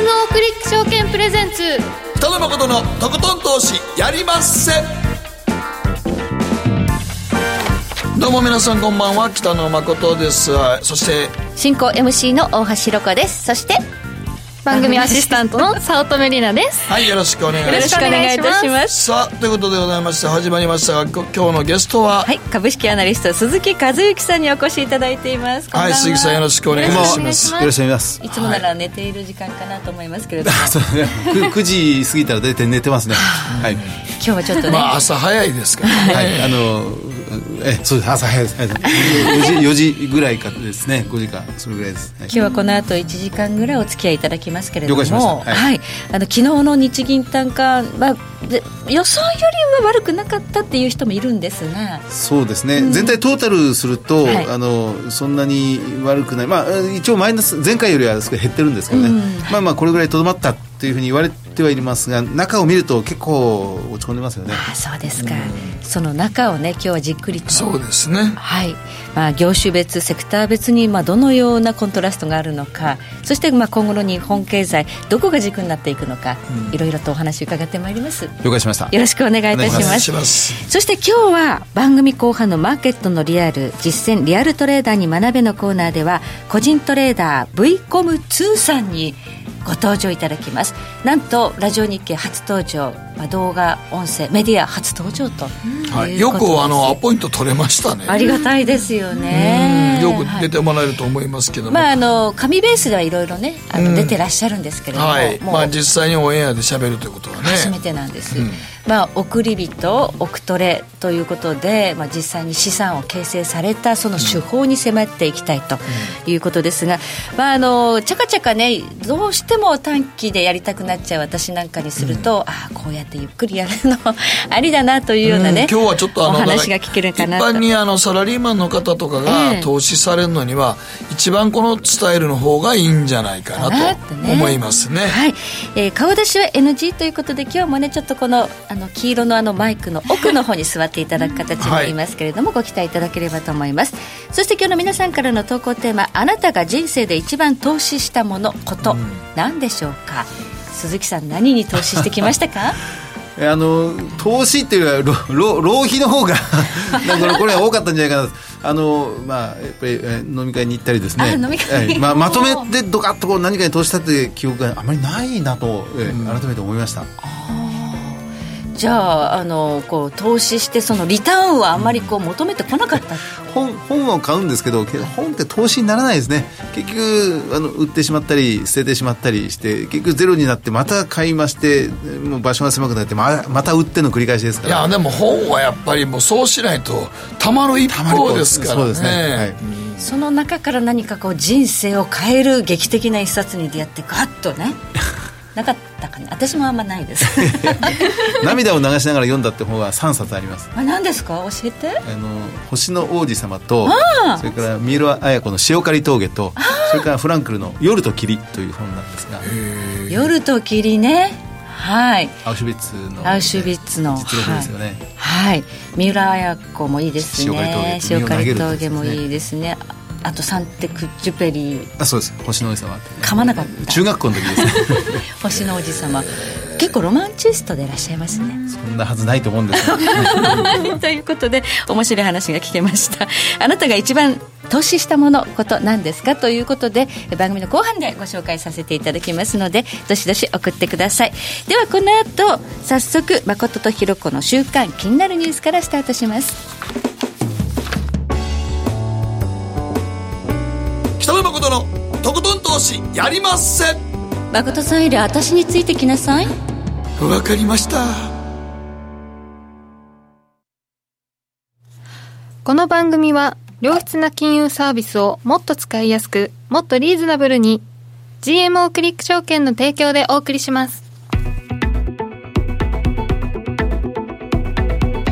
GMO クリック証券プレゼンツ。北野誠のとことん投資やりまっせ。どうも皆さんこんばんは。北野誠です。そして進行 MC の大橋ろ子です。そして番組アシスタントの早乙女里奈です。はいよろしくお願いします。よろしくお願いいたします。さあということでございまして始まりましたが今日のゲストは？はい株式アナリスト鈴木和之さんにお越しいただいています。はい鈴木さんよろしくお願いします。よろしくお願いします。いつもなら寝ている時間かなと思いますけれども、そうね。9, 9時過ぎたら大体寝てますね。はい、今日はちょっとね、まあ朝早いですからね、はい、あのえそうです。朝早いです。4時 ,4 時ぐらいかですね。5時かそれぐらいです、はい。今日はこの後1時間ぐらいお付き合いいただきますけれどもははい。い、あの昨日の日銀短観はで予想よりは悪くなかったっていう人もいるんですが。そうですね、全体トータルすると、はい。あのそんなに悪くない、まあ、一応マイナス前回よりは減ってるんですけどね、まあまあこれぐらいとどまったというふうに言われてはいますが中を見ると結構落ち込んでますよね。あそうですか、その中をね今日はじっくりとそうですね。はい。まあ、業種別、セクター別にまあどのようなコントラストがあるのか、そしてまあ今後の日本経済、どこが軸になっていくのか、いろいろとお話伺ってまいります。了解しました。よろしくお願いいたします。そして今日は番組後半のマーケットのリアル実践リアルトレーダーに学べのコーナーでは個人トレーダー v コム2さんにご登場いただきます。なんとラジオ日経初登場、まあ、動画音声メディア初登場とはい、よくあのアポイント取れましたね。ありがたいですよね。うん。よくはい。出てもらえると思いますけども、まあ、あの紙ベースではいろいろねあの、うん。出てらっしゃるんですけれども,、はい。もうまあ、実際にオンエアで喋るということはね。初めてなんです、うんまあ、送り人億トレということで、まあ、実際に資産を形成されたその手法に迫っていきたいということですが、まあ、あのちゃかちゃかねどうしても短期でやりたくなっちゃう私なんかにすると、ああこうやってゆっくりやるの ありだなというようなね、うん。今日はちょっとあのお話が聞けるかなと。一般にあのサラリーマンの方とかええが投資されるのには一番このスタイルの方がいいんじゃないかかなと思いますね。はい、えー顔出しは NG ということで今日もねちょっとこのあの黄色のあのマイクの奥の方に座っていただく形になりますけれども、ご期待いただければと思います。そして今日の皆さんからの投稿テーマあなたが人生で一番投資したものこと、何でしょうか？鈴木さん何に投資してきましたか？え あの投資っていうよりは浪費の方が これは多かったんじゃないかな。あのまあやっぱりえ飲み会に行ったりですね。あ飲み会。えまあ、まとめてドカッとこう何かに投資したという記憶があまりないなと、え改めて思いましたじゃああのこう投資してそのリターンはあんまりこう求めてこなかった？本本を買うんですけどけど本って投資にならないですね。結局あの売ってしまったり捨ててしまったりして結局ゼロになってまた買いましてもう場所が狭くなってままた売っての繰り返しですから。いやでも本はやっぱりもうそうしないとたまる一方です。からね。そうですね、はい。その中から何かこう人生を変える劇的な一冊に出会ってガッとねなかったかな私もあんまないです。涙を流しながら読んだって本は3冊あります。あ何ですか？教えて。あの星の王子様とそれから三浦綾子の塩刈峠とそれからフランクルの夜と霧という本なんですが。夜と霧ね。はい。アウシュビッツのアウシュビッツの。実録ですよね、はい。三浦綾子もいいですね。塩刈峠塩刈峠もいいですねあとサンテクジュペリあそうです。星の王子様噛まなかった。中学校の時ですね。星の王子様。結構ロマンチストでいらっしゃいますね。そんなはずないと思うんですが ということで面白い話が聞けました。あなたが一番投資したものこと何ですか？ということで番組の後半でご紹介させていただきますのでどしどし送ってください。ではこの後早速誠とひろ子の週刊気になるニュースからスタートします北野誠のとことん投資やりまっせ。誠さんより私についてきなさい。わかりました。この番組は良質な金融サービスをもっと使いやすくもっとリーズナブルに GMO クリック証券の提供でお送りします。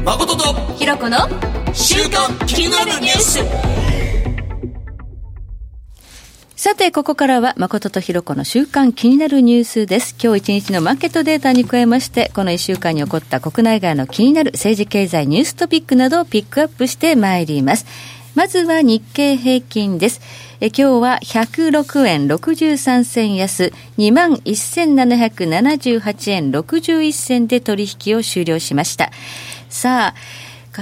誠とひろ子の週刊気になるニュースさて、ここからは誠とひろ子の週間気になるニュースです。今日一日のマーケットデータに加えまして、この一週間に起こった国内外の気になる政治経済ニューストピックなどをピックアップしてまいります。まずは日経平均です。え今日は106円63銭安、21,778円61銭で取引を終了しました。さあ、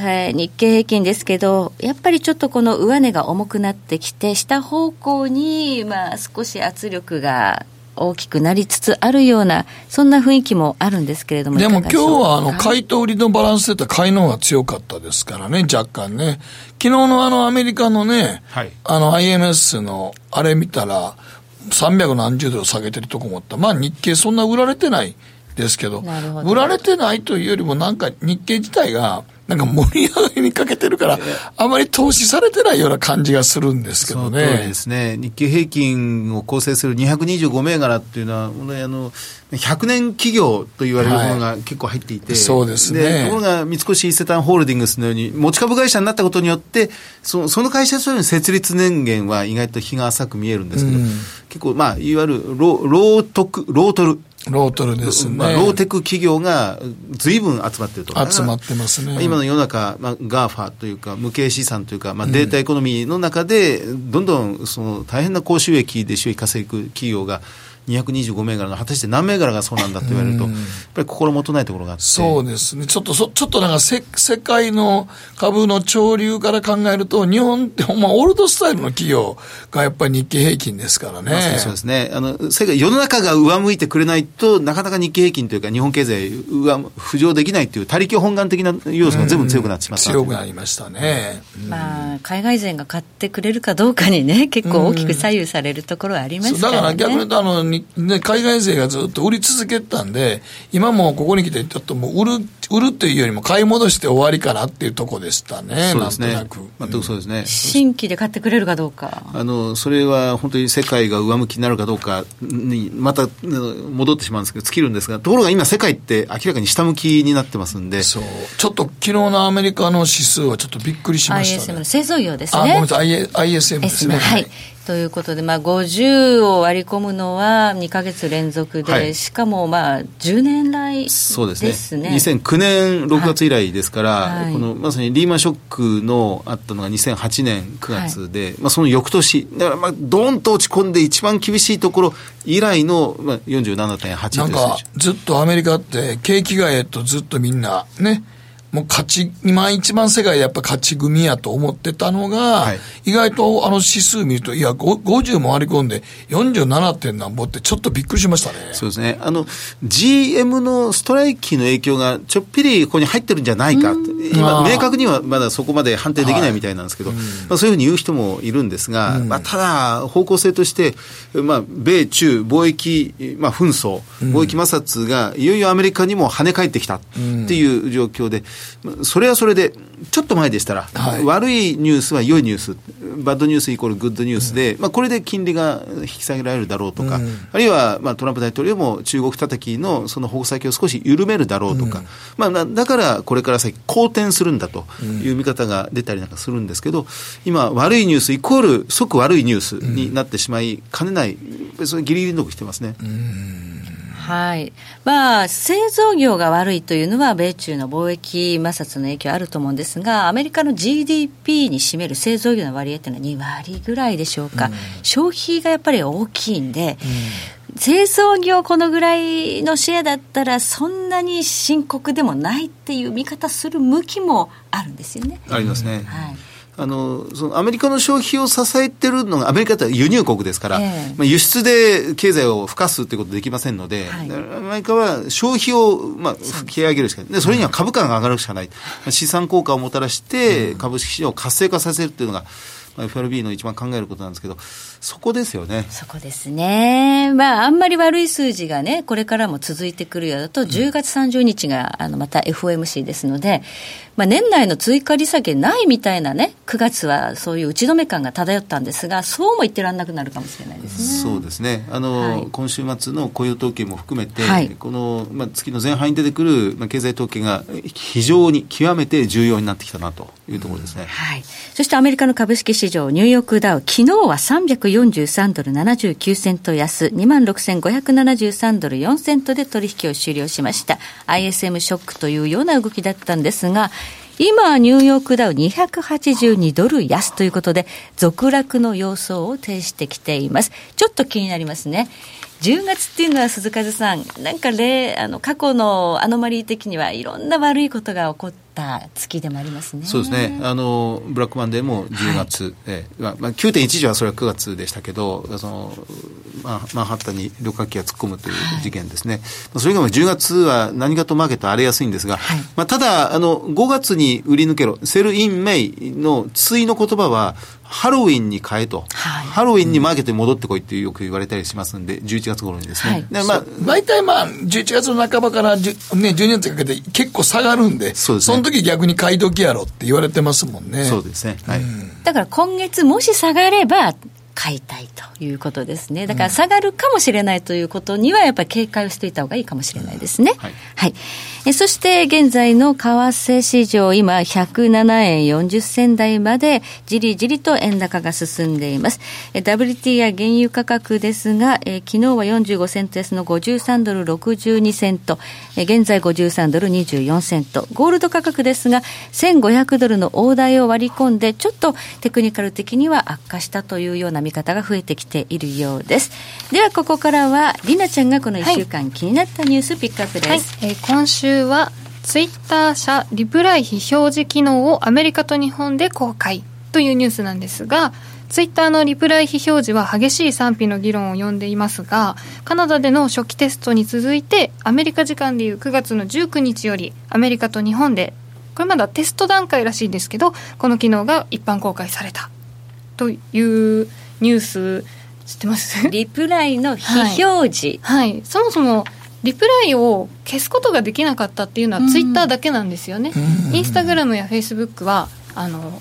日経平均ですけど、やっぱりちょっとこの上値が重くなってきて、下方向に、まあ、少し圧力が大きくなりつつあるような、そんな雰囲気もあるんですけれども、でも今日はあの買いと売りのバランスでった買いの方が強かったですからね、若干ね。昨日のあのアメリカのね、はい、あの IMS のあれ見たら、300何十ドル下げてるとこもあった。まあ日経そんな売られてないですけど、ど売られてないというよりもなんか日経自体が、なんか盛り上がりにかけてるから、あまり投資されてないような感じがするんですけどね。そうですね。日経平均を構成する225銘柄っていうのは、あの、100年企業と言われるものが結構入っていて、はい、そうですね。ところが三越伊勢丹ホールディングスのように、持ち株会社になったことによって、そその会社の設立年限は意外と日が浅く見えるんですけど、うん、結構、まあ、いわゆるロロートク、ロートル。ロートルですね。まあ、ローテク企業が随分集まってると。集まってますね。今の世の中、まあ、 GAFA というか、無形資産というか、まあ、データエコノミーの中で、どんどんその大変な高収益で収益稼ぐ企業が、225銘柄の果たして何銘柄がそうなんだと言われると、やっぱり心もとないところがあって。そうですね、ちょっとそちょっとなんかせ世界の株の潮流から考えると、日本ってほんま、オールドスタイルの企業がやっぱり日経平均ですからね。まそうですね。あの世界世の中が上向いてくれないと、なかなか日経平均というか、日本経済上、浮上できないという、他力本願的な要素が全部強くなってしまった、強くなりましたね。まあ、海外勢が買ってくれるかどうかにね、結構大きく左右されるところはありますからね。だから逆に言うとあのね、海外勢がずっと売り続けたんで、今もここに来て、ちょっともう売る、売るというよりも買い戻して終わりかなっていうとこでしたね、そうですね。なんとなく。全くそうですね。新規で買ってくれるかどうか。あの、それは本当に世界が上向きになるかどうかに、また戻ってしまうんですけど、尽きるんですが、ところが今世界って明らかに下向きになってますんで。そう。ちょっと昨日のアメリカの指数はちょっとびっくりしました、ね。ISM の製造業ですね。あ、ごめんなさい、ISM ですね。はい。ということで、まあ、50を割り込むのは2か月連続で、はい、しかもまあ10年来ですね。そうですね。2009年6月以来ですから、はい、このまさにリーマンショックのあったのが2008年9月で、はい、まあ、その翌年、だからまあどんと落ち込んで、一番厳しいところ以来の、まあ、47.8なんかずっとアメリカって、景気がえとずっとみんなね、もう勝ち、今一番世界でやっぱ勝ち組やと思ってたのが、はい、意外とあの指数見ると、いや、50も割り込んで47点なんぼってちょっとびっくりしましたね。そうですね。あの、GM のストライキの影響がちょっぴりここに入ってるんじゃないか今、明確にはまだそこまで判定できないみたいなんですけど、はい、まあ、そういうふうに言う人もいるんですが、うん、まあ、ただ、方向性として、まあ、米中貿易、まあ、紛争、貿易摩擦がいよいよアメリカにも跳ね返ってきたっていう状況で、それはそれで、ちょっと前でしたら、はい、悪いニュースは良いニュース、バッドニュースイコールグッドニュースで、うん、まあ、これで金利が引き下げられるだろうとか、うん、あるいは、まあ、トランプ大統領も中国叩きのその矛先を少し緩めるだろうとか、うん、まあ、だからこれから先、好転するんだという見方が出たりなんかするんですけど、今、悪いニュースイコール即悪いニュースになってしまいかねない、それギリギリのとこ来てますね。はい。まあ、製造業が悪いというのは、米中の貿易摩擦の影響あると思うんですが、アメリカの GDP に占める製造業の割合というのは2割ぐらいでしょうか。うん、消費がやっぱり大きいんで、うん、製造業このぐらいのシェアだったら、そんなに深刻でもないっていう見方する向きもあるんですよね。ありますね。はいあのそのアメリカの消費を支えてるのが、アメリカって輸入国ですから、えー、まあ、輸出で経済を付加するということできませんので、はい、アメリカは消費を、まあ、吹き上げるしかない、でそれには株価が上がるしかない、うん、資産効果をもたらして、株式市場を活性化させるというのが、まあ、FRB の一番考えることなんですけど、そこですよね。そこですね。まあ、あんまり悪い数字がね、これからも続いてくるようだと、10月30日が、あの、また FOMC ですので、まあ、年内の追加利下げないみたいなね、9月はそういう打ち止め感が漂ったんですが、そうも言ってらんなくなるかもしれないですね。そうですね。あの、はい、今週末の雇用統計も含めて、はい、この、まあ、月の前半に出てくる、まあ、経済統計が非常に極めて重要になってきたなというところですね。はい。そしてアメリカの株式市場、ニューヨークダウ、昨日は343ドル79セント安、26,573ドル4セントで取引を終了しました。ISM ショックというような動きだったんですが、今は、ニューヨークダウ282ドル安ということで、続落の様相を呈してきています。ちょっと気になりますね。10月っていうのは鈴風さん、なんか例、あの、過去のアノマリー的にはいろんな悪いことが起こってた月でもありますね。そうですね。あの、ブラックマンデーも10月、はい、えまあ、9.11はそれは9月でしたけど、その、まあ、マンハッタンに旅客機が突っ込むという事件ですね。はい、それ以外も10月は何かとマーケット荒れやすいんですが、はい、まあ、ただ、あの、5月に売り抜けろ、 Sell in May の対の言葉は、ハロウィンに変えと、はい、ハロウィンにマーケットに戻ってこいってよく言われたりしますんで、11月頃にですね。はい、でまあ、大体まあ、11月の半ばからね、12月にかけて結構下がるんで、そうですね。時逆に買い時やろって言われてますもんね。そうですね。はい。だから今月もし下がれば、買いたいということですね。だから下がるかもしれないということには、やっぱり警戒をしておいた方がいいかもしれないですね。はい。はい、えそして現在の為替市場、今107円40銭台までじりじりと円高が進んでいます。WT や原油価格ですが、え昨日は45セント安の53ドル62セント、え現在53ドル24セント。ゴールド価格ですが、1500ドルの大台を割り込んで、ちょっとテクニカル的には悪化したというような見方が増えてきているようです。ではここからは、りなちゃんがこの1週間気になったニュースピックアップです。はい、えー、今週は、ツイッター社リプライ非表示機能をアメリカと日本で公開というニュースなんですが、ツイッターのリプライ非表示は激しい賛否の議論を呼んでいますが、カナダでの初期テストに続いて、アメリカ時間でいう9月の19日より、アメリカと日本で、これまだテスト段階らしいんですけど、この機能が一般公開されたというニュース知ってます？リプライの非表示、はい、はい、そもそもリプライを消すことができなかったっていうのはツイッターだけなんですよね、インスタグラムやフェイスブックはあの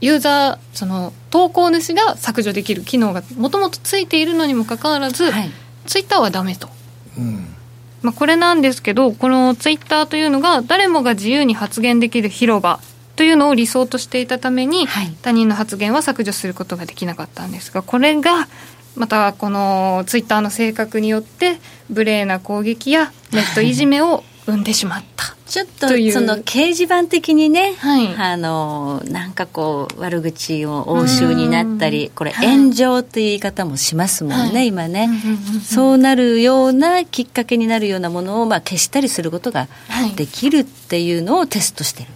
ユーザーその投稿主が削除できる機能がもともとついているのにもかかわらず、はい、ツイッターはダメと、うん。まあ、これなんですけどこのツイッターというのが誰もが自由に発言できる広場というのを理想としていたために、はい、他人の発言は削除することができなかったんですがこれがまたこのツイッターの性格によって無礼な攻撃やネットいじめを生んでしまった。ちょっとその掲示板的にね、はい、あのなんかこう悪口を応酬になったりこれ炎上という言い方もしますもんね、はい、今ね、そうなるようなきっかけになるようなものをまあ消したりすることができるっていうのをテストしてる。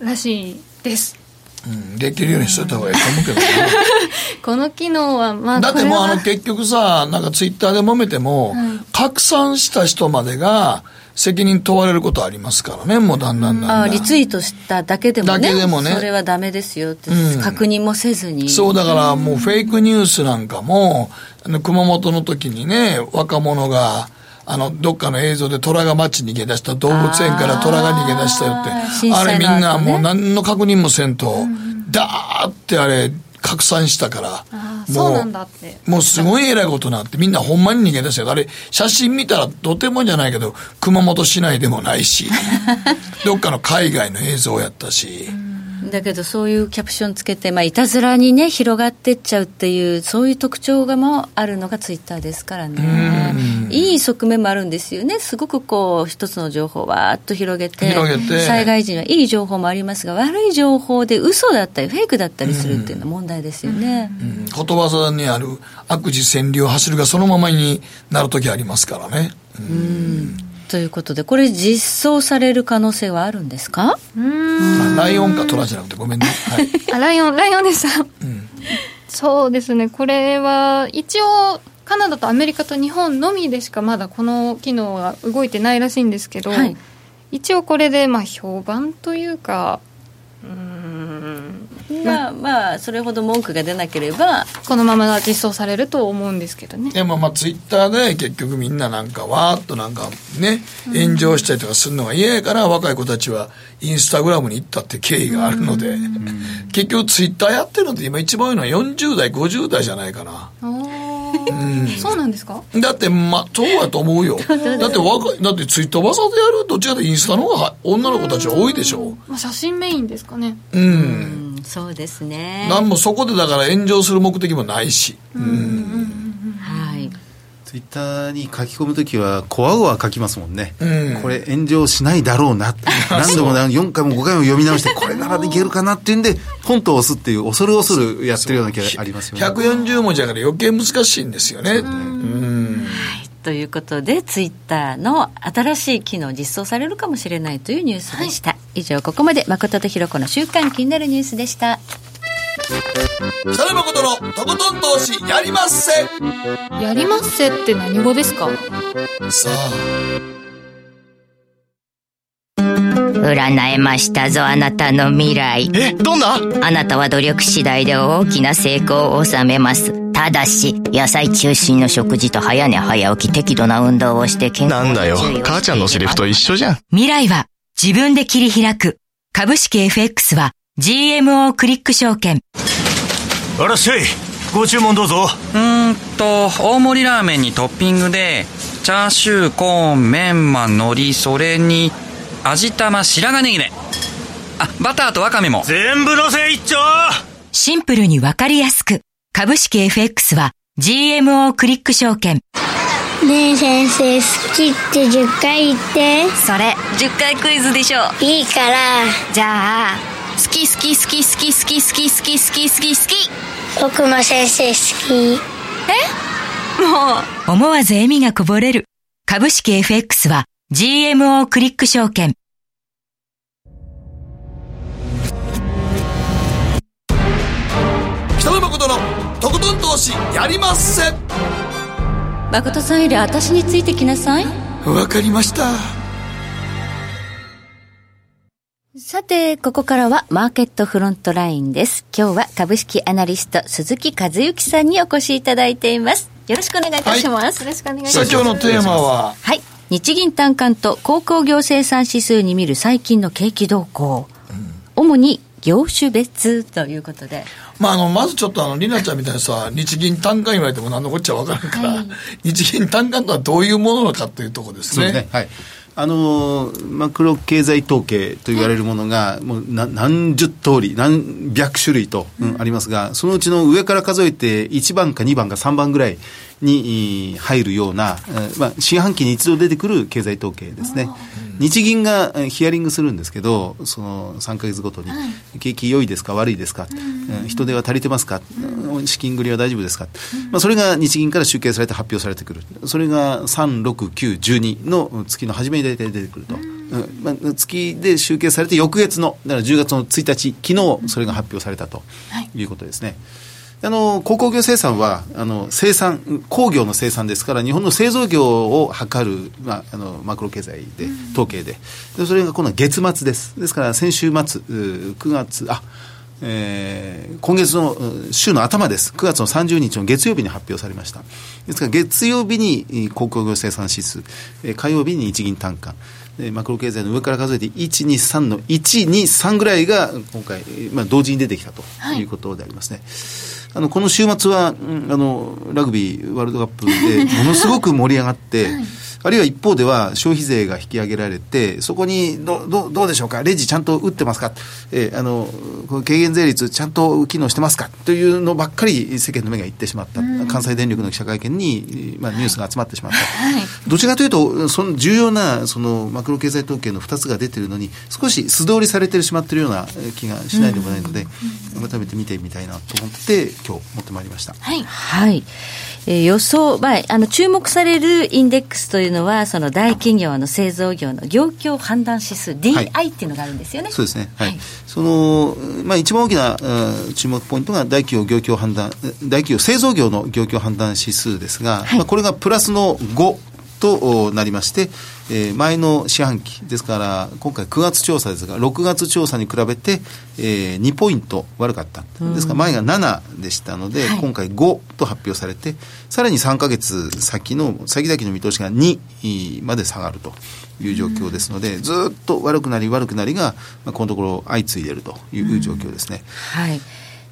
らしいです。うん、できるようにしといた方がいいと思うけどね。この機能は、まあ、だってもうあの結局さ、なんかツイッターで揉めても、はい、拡散した人までが、責任問われることありますからね、もうだんだんだんだん。あリツイートしただけでもね。だけでもね。それはダメですよって、うん、確認もせずに。そう、だからもうフェイクニュースなんかも、熊本の時にね、若者が、あの、どっかの映像で虎が街に逃げ出した、動物園から虎が逃げ出したよって、あれみんなもう何の確認もせんと、ダーってあれ、拡散したから、もう、もうすごい偉いことになって、みんなほんまに逃げ出した。よ。あれ、写真見たらとてもじゃないけど、熊本市内でもないし、どっかの海外の映像やったし、だけどそういうキャプションつけて、まあ、いたずらにね、広がってっちゃうっていう、そういう特徴がもあるのがツイッターですからね。いい側面もあるんですよね。すごくこう、一つの情報をわーっと広げて、災害時にはいい情報もありますが、悪い情報で嘘だったり、フェイクだったりするっていうのは問題ですよね。うん、ことわざにある悪事千里を走るがそのままになるときありますからね。うんということで、これ、実装される可能性はあるんですか？うん。ライオンかトラじゃなくて、ごめんね。はい、あライオン、ライオンでした。うん、そうですね、これは一応、カナダとアメリカと日本のみでしかまだこの機能は動いてないらしいんですけど、はい、一応これでまあ評判というか、うん。まあまあそれほど文句が出なければこのまま実装されると思うんですけどね。でもまあツイッターで結局みんななんかわーっとなんかね炎上したりとかするのが嫌やから若い子たちはインスタグラムに行ったって経緯があるので。結局ツイッターやってるのって今一番多いのは40代50代じゃないかな。うん、そうなんですか？だってまあそうやと思うよ。だって若いだってツイッターわざとやるどっちかとインスタの方が女の子たちは多いでしょ、う。まあ、写真メインですかね。うん。そうですね。何もそこでだから炎上する目的もないし。うんツイッターに書き込むときは、こわごわ書きますもんね、うん、これ、炎上しないだろうな、何度も4回も5回も読み直して、これならできるかなっていうんで、ポンと押すっていう、恐る恐るやってるような気がありますよね。140文字だから余計難しいんですよね。ということで、ツイッターの新しい機能実装されるかもしれないというニュースでした。はい、以上、ここまで誠とひろ子の週間気になるニュースでした。北野誠のとことん投資やりまっせ。やりまっせって何語ですか？さあ。占えましたぞあなたの未来。えどんな？あなたは努力次第で大きな成功を収めます。ただし野菜中心の食事と早寝早起き適度な運動をして健康なんだよ。母ちゃんのセリフと一緒じゃん。未来は自分で切り開く。株式 FX は GMO クリック証券。あらっしゃい。ご注文どうぞ。うーんと、大盛りラーメンにトッピングで、チャーシュー、コーン、メンマ、海苔、それに、味玉、白髪ネギね。あ、バターとワカメも。全部のせ一丁シンプルにわかりやすく。株式 FX は GMO クリック証券。ねえ先生、好きって10回言って。それ、10回クイズでしょ。いいから。じゃあ、好き好き好き好き好き好き好き好き好き好き。僕も先生好き。え？もう。思わず笑みがこぼれる。株式 FX は GMO クリック証券。北野誠のとことん投資やりまっせ。誠さんより私についてきなさい。わかりましたさて、ここからはマーケットフロントラインです。今日は株式アナリスト鈴木和之さんにお越しいただいています。よろしくお願いいたします。はい、よろしくお願いします。今日のテーマは？はい。日銀短観と鉱工業生産指数に見る最近の景気動向。うん、主に業種別ということで。まあ、あの、まずちょっとあの、りなちゃんみたいにさ、日銀単価言われても何のこっちゃわからんから、はい、日銀単価とはどういうものかというところですね。ねはい。あのマクロ経済統計と言われるものが、もう何十通り、何百種類と、うん、ありますが、そのうちの上から数えて1番か2番か3番ぐらいに入るような、まあ、四半期に一度出てくる経済統計ですね。日銀がヒアリングするんですけど、その3か月ごとに、景気良いですか、悪いですか、人手は足りてますか、資金繰りは大丈夫ですか、まあ、それが日銀から集計されて発表されてくる、それが3、6、9、12の月の初めに大体出てくると。まあ、月で集計されて翌月の、だから10月の1日、昨日それが発表されたとい。うことですね。はいあの鉱工業生産はあの生産工業の生産ですから日本の製造業を測る、まあ、あのマクロ経済で統計ででそれが今度は月末ですですから先週末9月あえー、今月の週の頭です。9月の30日の月曜日に発表されました。ですから月曜日に鉱工業生産指数、火曜日に日銀単価、マクロ経済の上から数えて1、2、3の1、2、3ぐらいが今回、まあ、同時に出てきたということでありますね。はいあのこの週末は、あのラグビーワールドカップでものすごく盛り上がって、はい。あるいは一方では消費税が引き上げられて、そこにどどどうでしょうか、レジちゃんと打ってますか、えー、あのこの軽減税率ちゃんと機能してますか？というのばっかり世間の目がいってしまった、関西電力の記者会見に、まあ、ニュースが集まってしまった、はい、どちらかというと、その重要なそのマクロ経済統計の2つが出てるのに、少し素通りされてしまっているような気がしないでもないので、改めて見てみたいなと思って、今日持ってまいりました。はい、はい。えー、予想、まあ、あの注目されるインデックスというのは、その大企業の製造業の業況判断指数、DI っていうのがあるんですよね。そうですね。はい。はい、その、まあ、一番大きな、注目ポイントが大企業業況判断、大企業製造業の業況判断指数ですが、はい、まあ、これがプラスの5となりまして、えー、前の四半期ですから今回9月調査ですが6月調査に比べて、えー、2ポイント悪かった。ですから前が7でしたので、はい、今回5と発表されてさらに3か月先の先々の見通しが2まで下がるという状況ですので、ずっと悪くなり悪くなりが、まあ、このところ相次いでいるという状況ですね。はい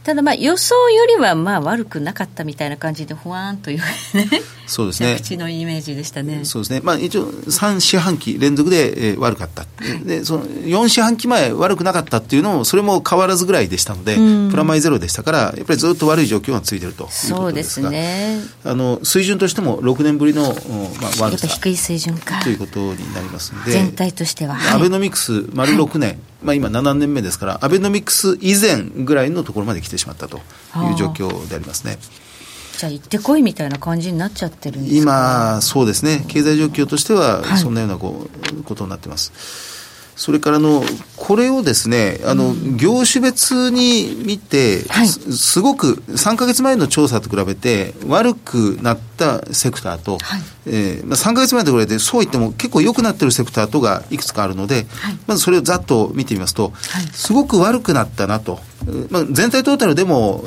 ただまあ予想よりはまあ悪くなかったみたいな感じでふわーんというね。そうですね。口のイメージでしたね。そうですね。まあ一応3四半期連続で、えー、悪かった、でその4四半期前悪くなかったっていうのもそれも変わらずぐらいでしたので、プラマイゼロでしたからやっぱりずっと悪い状況が続いているということですが。そうですね。あの水準としても6年ぶりの、まあ、悪さ。低い水準か。ということになりますので。全体としては、はい、アベノミクス丸6年、はいまあ、今7年目ですから、アベノミクス以前ぐらいのところまで来てしまったという状況でありますね。じゃあ行ってこいみたいな感じになっちゃってるんですか？今、そうですね、経済状況としては、そんなようなこう、ことになってます。それからの、これをですね、あの、業種別に見て、はい、すごく3か月前の調査と比べて悪くなったセクターと、はい、えー、まあ、3か月前と比べてそう言っても結構良くなってるセクターとがいくつかあるので、はい、まずそれをざっと見てみますと、すごく悪くなったなと。まあ、全体トータルでも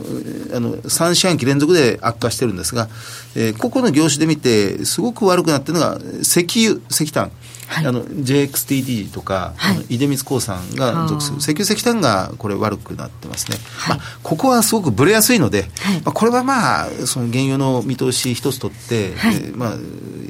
あの3四半期連続で悪化してるんですが、えー、個々の業種で見てすごく悪くなってるのが石油石炭はい、あの JXTD とか、はい、出光興産が属する。石油石炭がこれ悪くなってますね、はい、まあ、ここはすごくぶれやすいので、まあ、これはまあその原油の見通し一つとって、はい、えー、まあ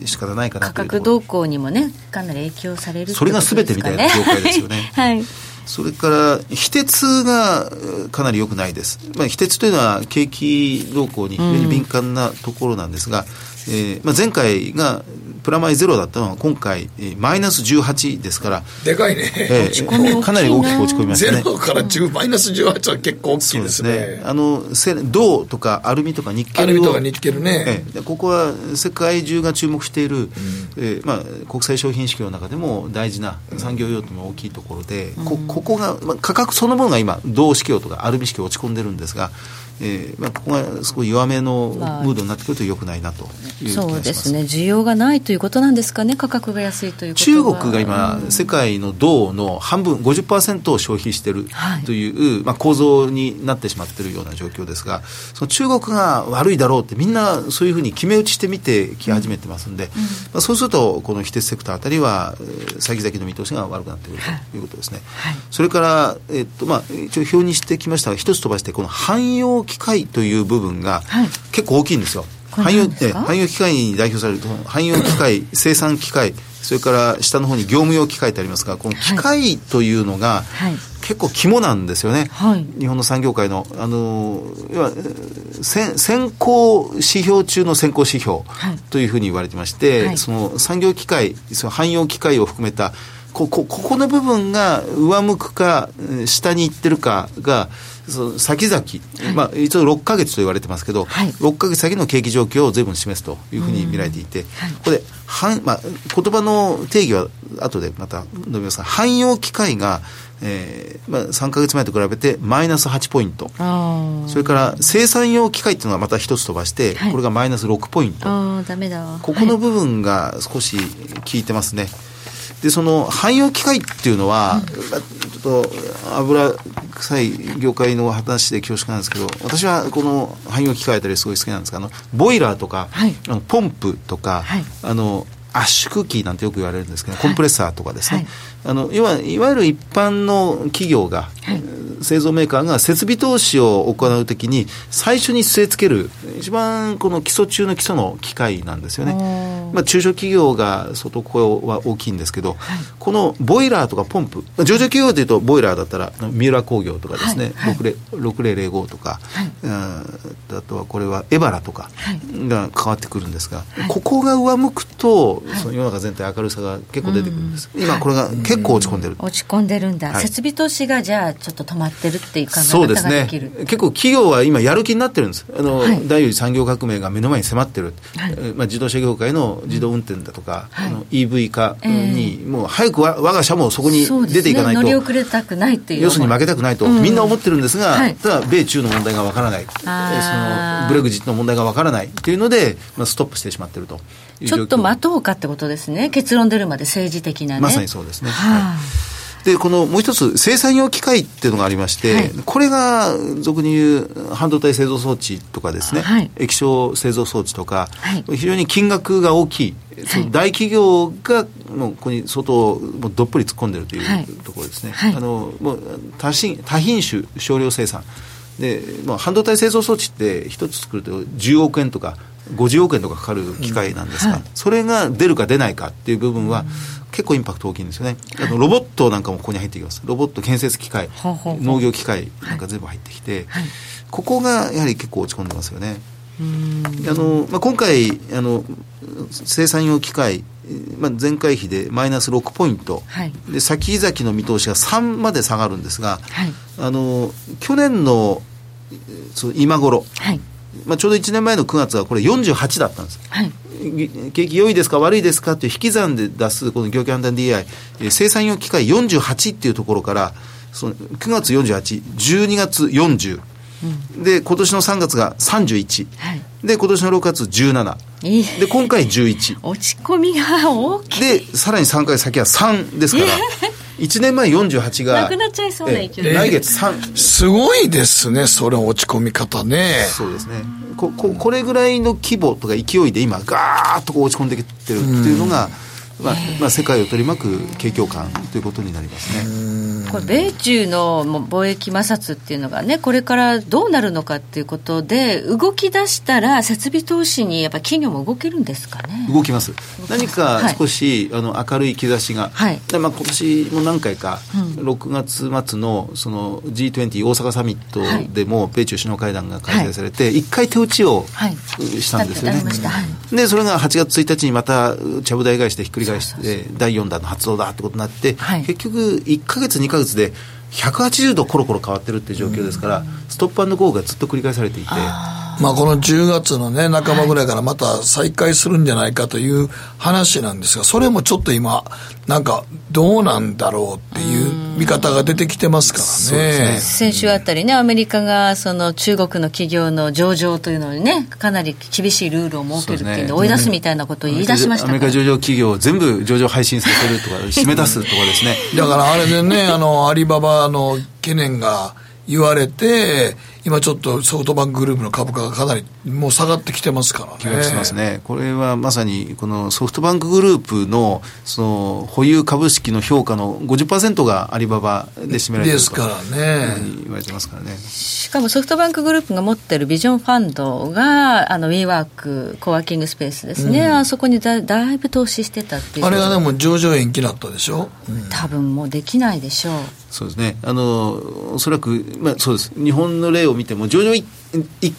仕方ないかな価格動向にもねかなり影響される、ね、それがすべてみたいな業界ですよね。はい。それから、非鉄がかなり良くないです。まあ、非鉄というのは景気動向に非常に敏感なところなんですが、うん、えー、まあ、前回がプラマイゼロだったのは今回、マイナス18ですから、でかいね、えー、かなり大きく落ち込みましたね。ゼロから10、マイナス18は結構大きいですね。すね。あの銅とかアルミとかニッケルアルミとかニッケルね、えー、ここは世界中が注目している、うん、えー、まあ、国際商品市況の中でも大事な産業用途の大きいところで、うん、こここが、まあ、価格そのものが今、銅市況とかアルミ市況落ち込んでるんですが、えーまあ、ここがすごい弱めのムードになってくるとよくないなというそうですね、需要がないということなんですかね、価格が安いという中国が今、うん、世界の銅の半分、50%を消費してい。るという、はい、まあ、構造になってしまっているような状況ですが、その中国が悪いだろうって、みんなそういうふうに決め打ちしてみてき始めてますんで、うん、まあ、そうすると、この非鉄セクターあたりは、先々の見通しが悪くなってくるということですね。はい、それから、えっとまあ、一応表にしてきましたが、一つ飛ばして、この汎用機械という部分が結構大きいんですよ。汎用汎用機械に代表される汎用機械生産機械それから下の方に業務用機械ってありますがこの機械というのが、結構肝なんですよね、はい、日本の産業界の。あの要は先先行指標中の先行指標というふうに言われてまして、はい、その産業機械その汎用機械を含めたここここの部分が上向くか下に行ってるかがその先々、はい、まあ、一応6か月と言われてますけど、はい、6か月先の景気状況を随分示すというふうに見られていて、はい、ここではまあ、言葉の定義は後でまた述べますが、汎用機械が、えーまあ、3か月前と比べてマイナス8ポイント、それから生産用機械っていうのはまた一つ飛ばして、これがマイナス6ポイント、ダメだ。ここの部分が少し効いてますね。でその汎用機械っていうのは、ちょっと油臭い業界の話で恐縮なんですけど私はこの汎用機械あたりすごい好きなんですがあのボイラーとか、はい、あのポンプとか、はい、あの圧縮機なんてよく言われるんですけど、コンプレッサーとかですね、はい、あのいわいわゆる一般の企業が、はい、製造メーカーが設備投資を行うときに最初に据え付ける一番この基礎中の基礎の機械なんですよね、まあ、中小企業が相当ここは大きいんですけど、はい、このボイラーとかポンプ上場企業でいうとボイラーだったら三浦工業とかですね、はい。はい、6005とか、はい、あとはこれはエバラとかが変わってくるんですが、ここが上向くとその世の中全体明るさが結構出てくるんです、今これが結構落ち込んでる、落ち込んでるんだ、はい、設備投資がじゃあちょっと止まってるっていう考え方ができるそうですね。結構企業は今やる気になってるんです。あの、はい、第4次産業革命が目の前に迫ってる、はい、まあ、自動車業界の自動運転だとか、はい、あの EV 化に、もう早く我が社もそこに出ていかないと、ね、乗り遅れたくないっていう要するに負けたくないと、みんな思ってるんですが、ただ米中の問題がわからない。そのブレグジットの問題がわからないっていうので、まあ、ストップしてしまってるとちょっと待とうかってことですね。結論出るまで政治的なね。まさにそうですね、はい。で、このもう一つ、生産用機械っていうのがありまして、はい、これが俗に言う半導体製造装置とかですね、はい、液晶製造装置とか、はい、非常に金額が大きい、大企業がもうここに相当もうどっぷり突っ込んでるというところですね。あのもう多品多品種少量生産。で、まあ、半導体製造装置って一つ作ると10億円とか50億円とかかかる機械なんですが、うんはい、それが出るか出ないかっていう部分は、結構インパクト大きいんですよね、あのロボットなんかもここに入ってきます、ロボット、建設機械、農業機械なんか全部入ってきて、はい、ここがやはり結構落ち込んでますよね。あのまあ、今回あの、生産用機械、まあ、前回比でマイナス6ポイント、はい、で先々の見通しが3まで下がるんですが、はい、あの去年のそ今頃、はいまあ、ちょうど1年前の9月はこれ48だったんです。はい。景気良いですか悪いですかっていう引き算で出すこの業界判断 DI、生産用機械48っていうところから、その9月48、12月40、うん、で、今年の3月が31、はい、で、今年の6月17、で、今回11。落ち込みが大きい。で、さらに3回先は3ですから、1年前48が、なくなっちゃいそうな勢い、来月3。すごいですね、それ落ち込み方ね。そうですね。こここれぐらいの規模とか勢いで今、ガーッとこう落ち込んできてるっていうのが、まあまあ、世界を取り巻く景況感ということになりますね。これ米中の貿易摩擦っていうのがね、これからどうなるのかっていうことで、動き出したら、設備投資にやっぱり企業も動けるんですかね。動きます、何か少し、はい、あの明るい兆しが、はい。でまあ今年も何回か、うん、6月末のその G20 大阪サミットでも、米中首脳会談が開催されて、一、回手打ちをしたんですよね。で、それが8月1日にまたちゃぶ台返しでひっくり返して、第4弾の発動だってことになって、結局、1か月、2か月で180度コロコロ変わってるっていう状況ですから、ストップゴーがずっと繰り返されていて。まあ、この10月のね、半ばぐらいからまた再開するんじゃないかという話なんですが、それもちょっと今、なんか、どうなんだろうっていう見方が出てきてますからね。ね。先週あたりね、アメリカがその中国の企業の上場というのにね、かなり厳しいルールを設けるっていうんで、追い出すみたいなことを言い出しました、アメリカ上場企業全部上場配信させるとか、締め出すとかですね。だからあれでね、あの、アリババの懸念が、言われて、今ちょっとソフトバンクグループの株価がかなりもう下がってきてますからね。してますね。これはまさにこのソフトバンクグループのその保有株式の評価の50%がアリババで占められてるですからね。言われてますからね。しかもソフトバンクグループが持ってるビジョンファンドがあの WeWork コワーキングスペースですね。うん、あそこにだだいぶ投資してたっていう。あれがでも上場延期だったでしょ？うん、多分もうできないでしょう。そうですね。あのおそらくまあそうです。日本の例を見ても上場一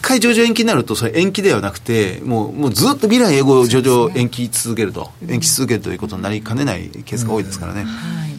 回上場延期になるとそれ延期ではなくてもうもうずっと未来永劫上場延期続けると、延期続けるということになりかねないケースが多いですからね。うんはい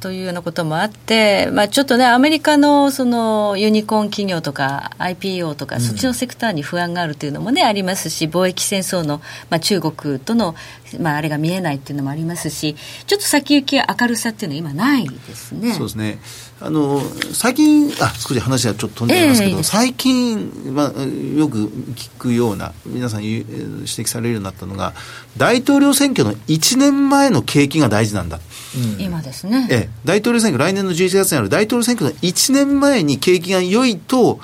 というようなこともあって、まあ、ちょっとね、アメリカのそのユニコーン企業とか IPO とか、そっちのセクターに不安があるというのもね、ありますし、貿易戦争の、まあ、中国との、まあ、あれが見えないっていうのもありますし、ちょっと先行きや明るさっていうのは今ないですね。そうですね。あの最近あ少し話はちょっと飛んでいますけど、えー、最近、まあ、よく聞くような皆さん指摘されるようになったのが大統領選挙の1年前の景気が大事なんだ、うん、今ですね、ええ、大統領選挙来年の11月にある大統領選挙の1年前に景気が良いと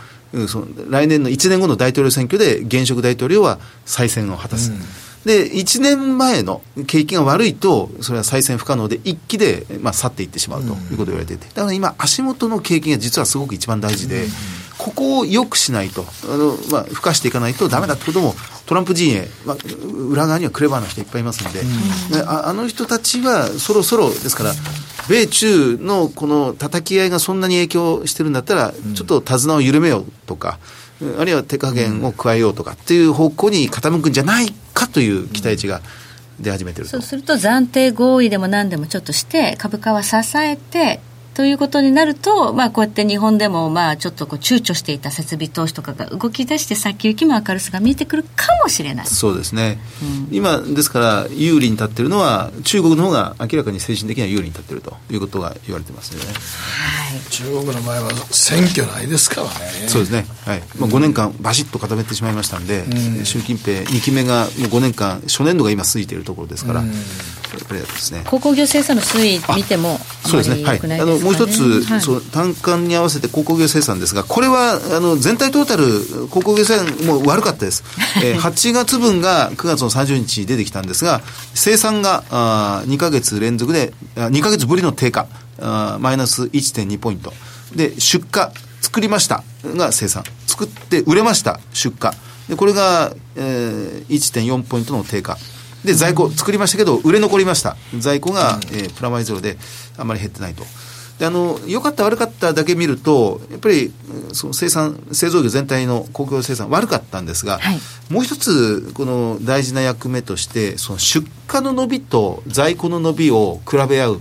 その来年の1年後の大統領選挙で現職大統領は再選を果たす。うんで、1年前の景気が悪いと、それは再選不可能で、一気で、まあ、去っていってしまうということを言われていて、だから今、足元の景気が実はすごく一番大事で、ここを良くしないと、あのまあ、付加していかないとだめだってことも、トランプ陣営、まあ、裏側にはクレバーな人いっぱいいますんで、うん、ああの人たちはそろそろ、ですから、米中のこの叩き合いがそんなに影響してるんだったら、ちょっと手綱を緩めようとか、あるいは手加減を加えようとかっていう方向に傾くんじゃないかという期待値が出始めてるそうすると暫定合意でも何でもちょっとして株価は支えてということになると、まあ、こうやって日本でも、まあ、ちょっとこう躊躇していた設備投資とかが動き出して、先行きも明るさが見えてくるかもしれない。そうですね、うん、今、ですから、有利に立っているのは、中国の方が明らかに精神的には有利に立っているということが言われてますよね、はい、中国の前は選挙ないですからね。そうですね、はい。まあ、5年間、ばしっと固めてしまいましたんで、うん、習近平2期目がもう5年間、初年度が今、過ぎているところですから。うんやっぱりですね。鉱工業生産の推移見てもそうですね。はい。あのもう一つ、はい、その単価に合わせて鉱工業生産ですがこれはあの全体トータル鉱工業生産も悪かったです、えー、8月分が9月の30日に出てきたんですが生産があ2か月連続で2か月ぶりの低下あマイナス1.2ポイント。で出荷作りましたが生産。作って売れました、出荷。で、これが、えー、1.4ポイントの低下。で、在庫作りましたけど、売れ残りました。在庫が、えー、プラマイゼロであんまり減ってないと。であの良かった悪かっただけ見るとやっぱりその生産製造業全体の工業生産悪かったんですが、はい、もう一つこの大事な役目としてその出荷の伸びと在庫の伸びを比べ合う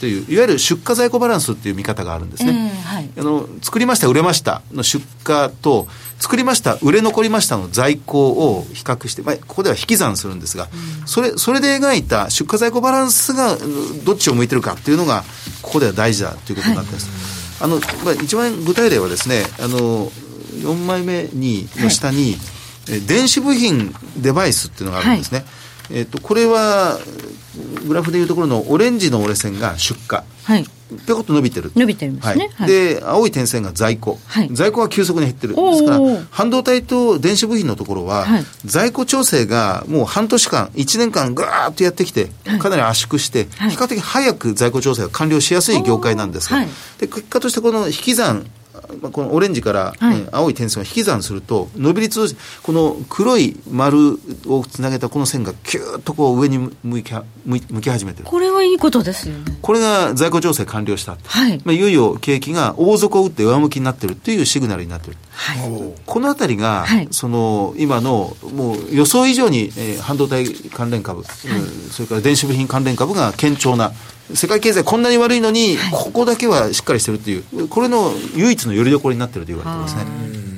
といういわゆる出荷在庫バランスっていう見方があるんですね、えーはい、あの作りました売れましたの出荷と作りました売れ残りましたの在庫を比較して、まあ、ここでは引き算するんですが、うん、それそれで描いた出荷在庫バランスがどっちを向いてるかっていうのがここでは大事だということになってます、はい、あのまあ、一番具体例はですねあの4枚目にの下に、はい、電子部品デバイスっていうのがあるんですね、はい。えっと、これはグラフでいうところのオレンジの折れ線が出荷。はい。ぴょこっと伸びてる。伸びてるんですね。はい、で、青い点線が在庫。はい、在庫は急速に減ってる。ですから、半導体と電子部品のところは、はい、在庫調整がもう半年間、1年間ぐーっとやってきて、かなり圧縮して、比較的早く在庫調整が完了しやすい業界なんですが、で結果としてこの引き算まあ、このオレンジから、はい、青い点線を引き算すると、伸び率、この黒い丸をつなげたこの線がキューッとこう上に向き向き始めてる。これはいいことですよね。これが在庫調整完了した。はい。まあ、いよいよ景気が大底を打って上向きになってるっていうシグナルになってる。はい。このあたりが、はい、その、今の、もう予想以上に、えー、半導体関連株、はい、それから電子部品関連株が堅調な世界経済こんなに悪いのに、はい、ここだけはしっかりしてるっていうこれの唯一のよりどころになってると言われてますね。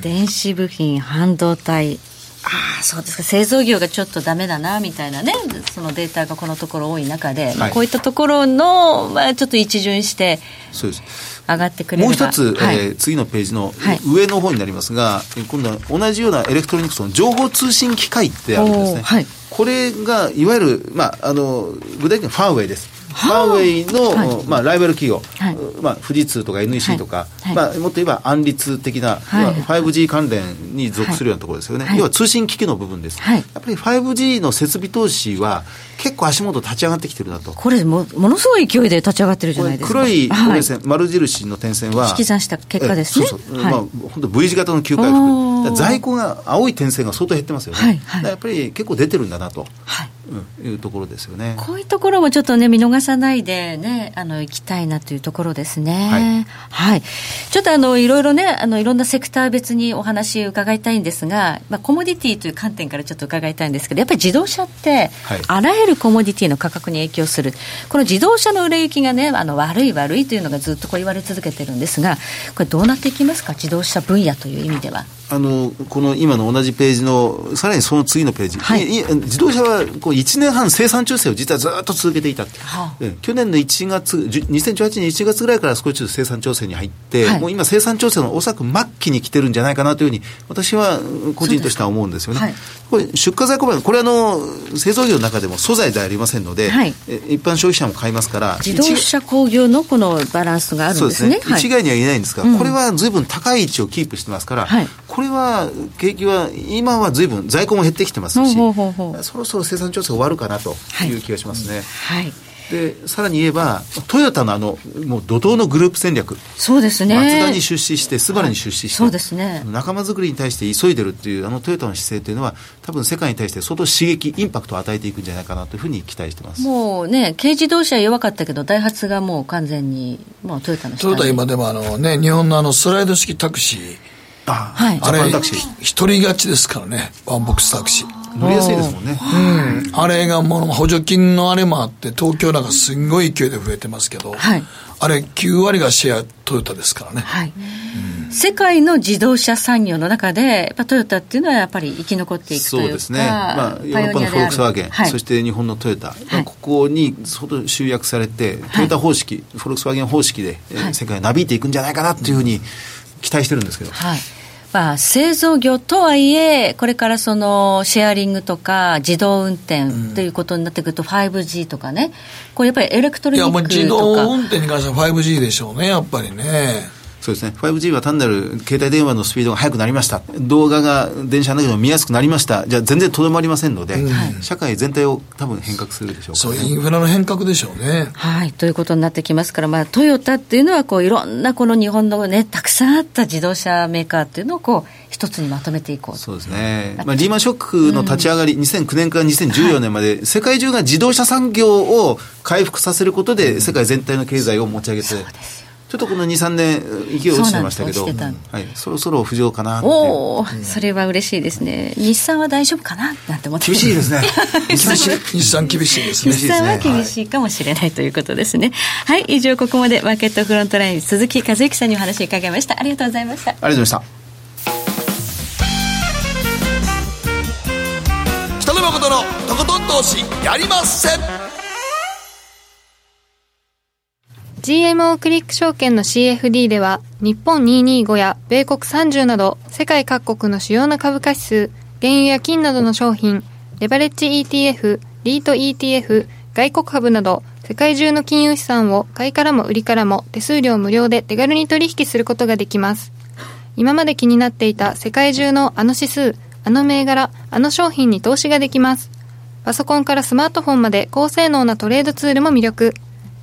電子部品半導体ああそうですか。製造業がちょっとだめだなみたいなねそのデータがこのところ多い中で、はい、まあ、こういったところの、まあ、ちょっと一巡してそうです。上がってくれもう一つ、はい、えー、次のページの上の方になりますが、はい、今度は同じようなエレクトロニクスの情報通信機械ってあるんですね、はい、これがいわゆる、まあ、あの具体的にファーウェイですファーウェイの、はい、まあ、ライバル企業、はい、まあ、富士通とか NEC とか、はい、まあ、もっと言えば安立的な、はい、5G 関連に属するようなところですよね、要は通信機器の部分です、やっぱり 5G の設備投資は結構足元立ち上がってきてるなと。これもものすごい勢いで立ち上がってるじゃないですか。黒い線、丸印の点線は引き算した結果ですね。そうそう、まあ、本当 V 字型の急回復在庫が青い点線が相当減ってますよね、やっぱり結構出てるんだなと、はい。うん、いうところですよね。こういうところもちょっとね見逃さないでねあの行きたいなというところですね。はい、はい、ちょっとあのいろいろねあのいろんなセクター別にお話伺いたいんですが、まあ、コモディティという観点からちょっと伺いたいんですけどやっぱり自動車って、はい、あらゆるコモディティの価格に影響する。この自動車の売れ行きがねあの悪い悪いというのがずっとこう言われ続けてるんですがこれどうなっていきますか？自動車分野という意味ではあのこの今の同じページのさらにその次のページ、はい、自動車はこう1年半生産調整を実はずっと続けていた、はあ、去年の1月2018年1月ぐらいから少しずつ生産調整に入って、はい、もう今生産調整のおそらく末期に来てるんじゃないかなというふうに私は個人としては思うんですよね。はい、これ出荷在庫分これはあの製造業の中でも素材ではありませんので、はい、一般消費者も買いますから自動車工業のこのバランスがあるんですね。すね。一概には言えないんですが、うん、これはずいぶん高い位置をキープしてますから、はい、これは景気は今はずいぶん在庫も減ってきてますし、そろそろ生産調整終わるかなとい。う気がしますね。はい、はいでさらに言えばトヨタのあのもう怒涛のグループ戦略。そうですね。マツダに出資してスバルに出資して、はい、そうですね。仲間作りに対して急いでるっていうあのトヨタの姿勢というのは多分世界に対して相当刺激インパクトを与えていくんじゃないかなというふうに期待してます。もうね軽自動車弱かったけどダイハツがもう完全にもうトヨタのトヨタ今でもあのね日本のあのスライド式タクシーあ,、はい、あれ一人勝ちですからね。ワンボックスタクシー。乗りやすいですもんね。うん。あれがもう補助金のあれもあって東京なんかすんごい勢いで増えてますけど、はい、あれ9割がシェアトヨタですからね、はい。うん、世界の自動車産業の中でやっぱトヨタっていうのはやっぱり生き残っていくというかそうですね、まあ、ヨーロッパのフォルクスワーゲン、はい、そして日本のトヨタ、はい、ここに相当集約されてトヨタ方式、フォルクスワーゲン方式で、世界をなびいていくんじゃないかなというふうに期待してるんですけど、はいまあ、製造業とはいえ、これからそのシェアリングとか自動運転ということになってくると、5G とかね、これやっぱりエレクトロニックとか。いや、自動運転に関しては 5G でしょうね、やっぱりね。そうですね。5G は単なる携帯電話のスピードが速くなりました。動画が電車の中でも見やすくなりました。じゃあ全然とどまりませんので、うん、社会全体を多分変革するでしょうか、ね、そういうインフラの変革でしょうね。はい。ということになってきますから、まあ、トヨタっていうのはこういろんなこの日本のねたくさんあった自動車メーカーっていうのをこう一つにまとめていこうそうですね、まあ、リーマンショックの立ち上がり、うん、2009年から2014年まで、世界中が自動車産業を回復させることで、世界全体の経済を持ち上げて、ちょっとこの2、3年、勢い落ちてましたけど、はい、そろそろ浮上かなおお、それは嬉しいですね、日産は大丈夫かな？なんて思って厳しいですね、厳しい。日産厳しいですね、日産は厳しいかもしれないということですね。はい、以上、ここまでマーケットフロントライン、鈴木和之さんにお話伺いました。ありがとうございました。ありがとうございました。誠のとことん投資やりまっせ GMO クリック証券の CFD では日本225や米国30など世界各国の主要な株価指数原油や金などの商品レバレッジ ETF リート ETF 外国株など世界中の金融資産を買いからも売りからも手数料無料で手軽に取引することができます今まで気になっていた世界中のあの指数あの銘柄、あの商品に投資ができます。パソコンからスマートフォンまで高性能なトレードツールも魅力。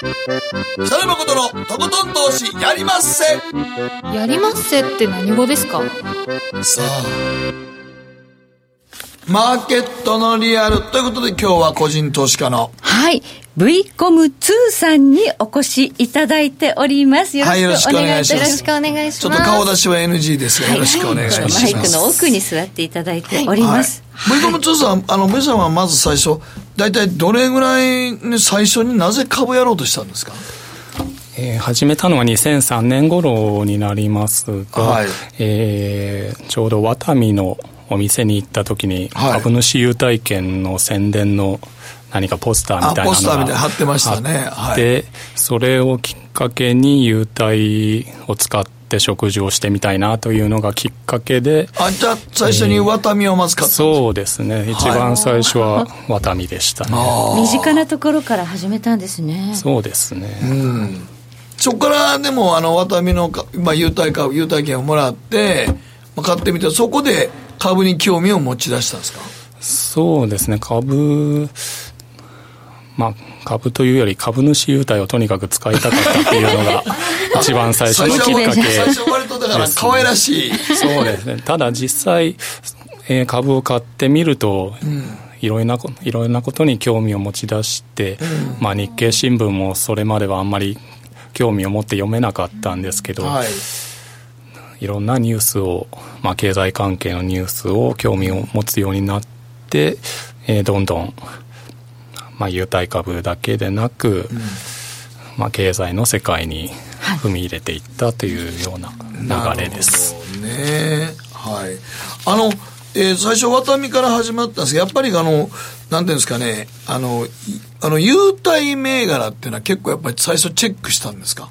北野誠のとことん投資やりまっせ。やりまっせって何語ですか？さあマーケットのリアルということで今日は個人投資家のはい。V コム2さんにお越しいただいております。よろしくお願いします、はい、よろしくお願いします。ちょっと顔出しは NG ですが、よろしくお願いします、マイクの奥に座っていただいております、はい、V コム2さんあの皆さんはまず最初大体どれぐらい最初になぜ株やろうとしたんですか？えー、始めたのは2003年頃になりますが、はい、えー、ちょうどワタミのお店に行った時に、株主優待券の宣伝の何かポスターみたいなのがポスターみたいな貼ってましたね、はい、でそれをきっかけに優待を使って食事をしてみたいなというのがきっかけであじゃあ最初にワタミをまず買った、えー、そうですね。一番最初はワタミでしたね、身近なところから始めたんですね。そうですね。うん。そこからでもあのワタミの、まあ、優待株優待券をもらって、まあ、買ってみてそこで株に興味を持ち出したんですか？そうですね。株まあ、株というより株主優待をとにかく使いたかったっていうのが 一番最初のきっかけ。最初割とだから可愛らしい。そうですね。ただ実際、えー、株を買ってみると、うん。いろいろないろんなことに興味を持ち出して、うん、まあ、日経新聞もそれまではあんまり興味を持って読めなかったんですけど、はい、いろんなニュースを、まあ、経済関係のニュースを興味を持つようになって、えー、どんどん、まあ、優待株だけでなく、うん、まあ、経済の世界に踏み入れていったというような流れです。ね。はい。あのえー、最初、ワタミから始まったんですが、やっぱりあの、なんていうんですかね、あの、あの、優待銘柄っていうのは結構やっぱり最初チェックしたんですか？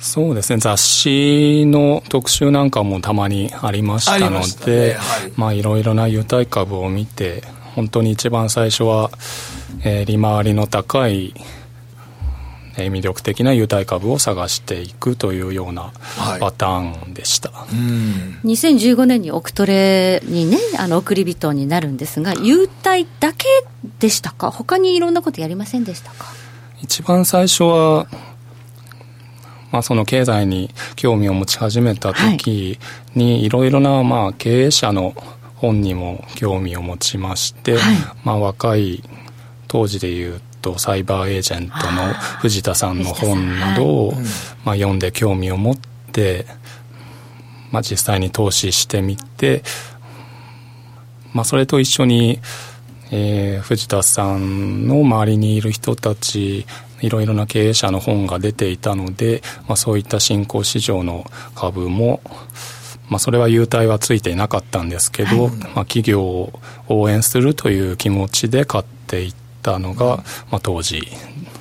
そうですね。雑誌の特集なんかもたまにありましたので、ね。はい、まあいろいろな優待株を見て本当に一番最初は、えー、利回りの高いえ魅力的な優待株を探していくというようなパターンでした、はい、2015年にオクトレにねあの送り人になるんですが優待だけでしたか？他にいろんなことやりませんでしたか？一番最初はまあ、その経済に興味を持ち始めた時にいろいろなまあ経営者の本にも興味を持ちまして、はい、まあ、若い当時でいうとサイバーエージェントの藤田さんの本などを、まあ、読んで興味を持って、まあ、実際に投資してみて、まあ、それと一緒に、えー、藤田さんの周りにいる人たちいろいろな経営者の本が出ていたので、まあ、そういった新興市場の株も、まあ、それは優待はついていなかったんですけど、はい、まあ、企業を応援するという気持ちで買っていったのが、まあ、当時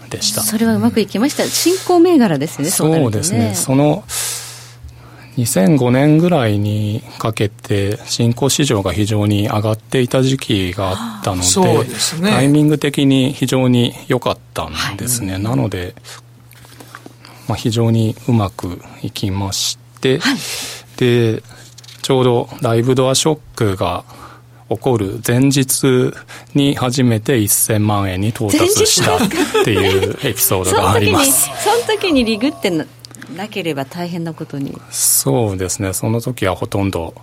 でした。それはうまくいきました。新興銘柄ですねそうですね。その2005年ぐらいにかけて新興市場が非常に上がっていた時期があったので、ね、タイミング的に非常に良かったんですね、はい、なので、まあ、非常にうまくいきまして、はい、でちょうどライブドアショックが起こる前日に初めて1000万円に到達したっていうエピソードがあります。その時にリグってなければ大変なことに。そうですね。その時はほとんど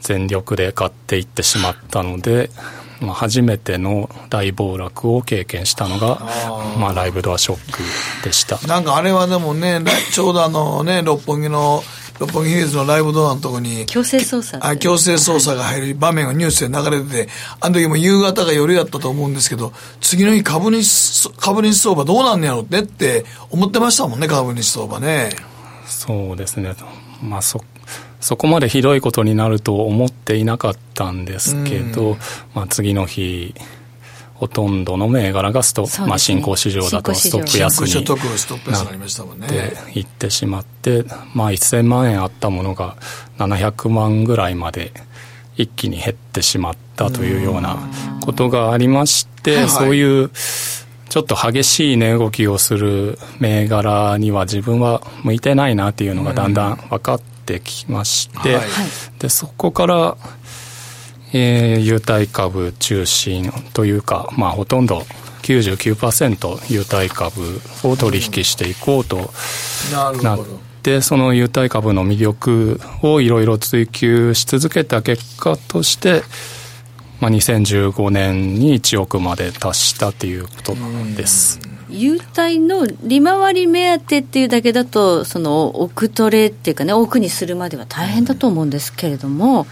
全力で買っていってしまったので、まあ、初めての大暴落を経験したのがまあ、ライブドアショックでした。なんかあれはでもねちょうどあのね六本木の六本木ヒルズのライブドアのとこに強制捜査あ強制捜査が入る場面がニュースで流れててあの時も夕方が夜やったと思うんですけど次の日株主株主相場どうなんねやろってって思ってましたもんね株主相場ね。そうですね。まあそそこまでひどいことになると思っていなかったんですけど、まあ、次の日ほとんどの銘柄がスト、ね、まあ、新興市場だとストップ安になっていってしまって、まあ、1000万円あったものが700万ぐらいまで一気に減ってしまったというようなことがありまして、はいはい、そういうちょっと激しい値動きをする銘柄には自分は向いてないなっていうのがだんだん分かってきまして、はい、でそこからえー、優待株中心というか、まあ、ほとんど99%優待株を取引していこうとなってその優待株の魅力をいろいろ追求し続けた結果として、まあ、2015年に1億まで達したということなんです。優待の利回り目当てっていうだけだとその奥トレっていうかね奥にするまでは大変だと思うんですけれども、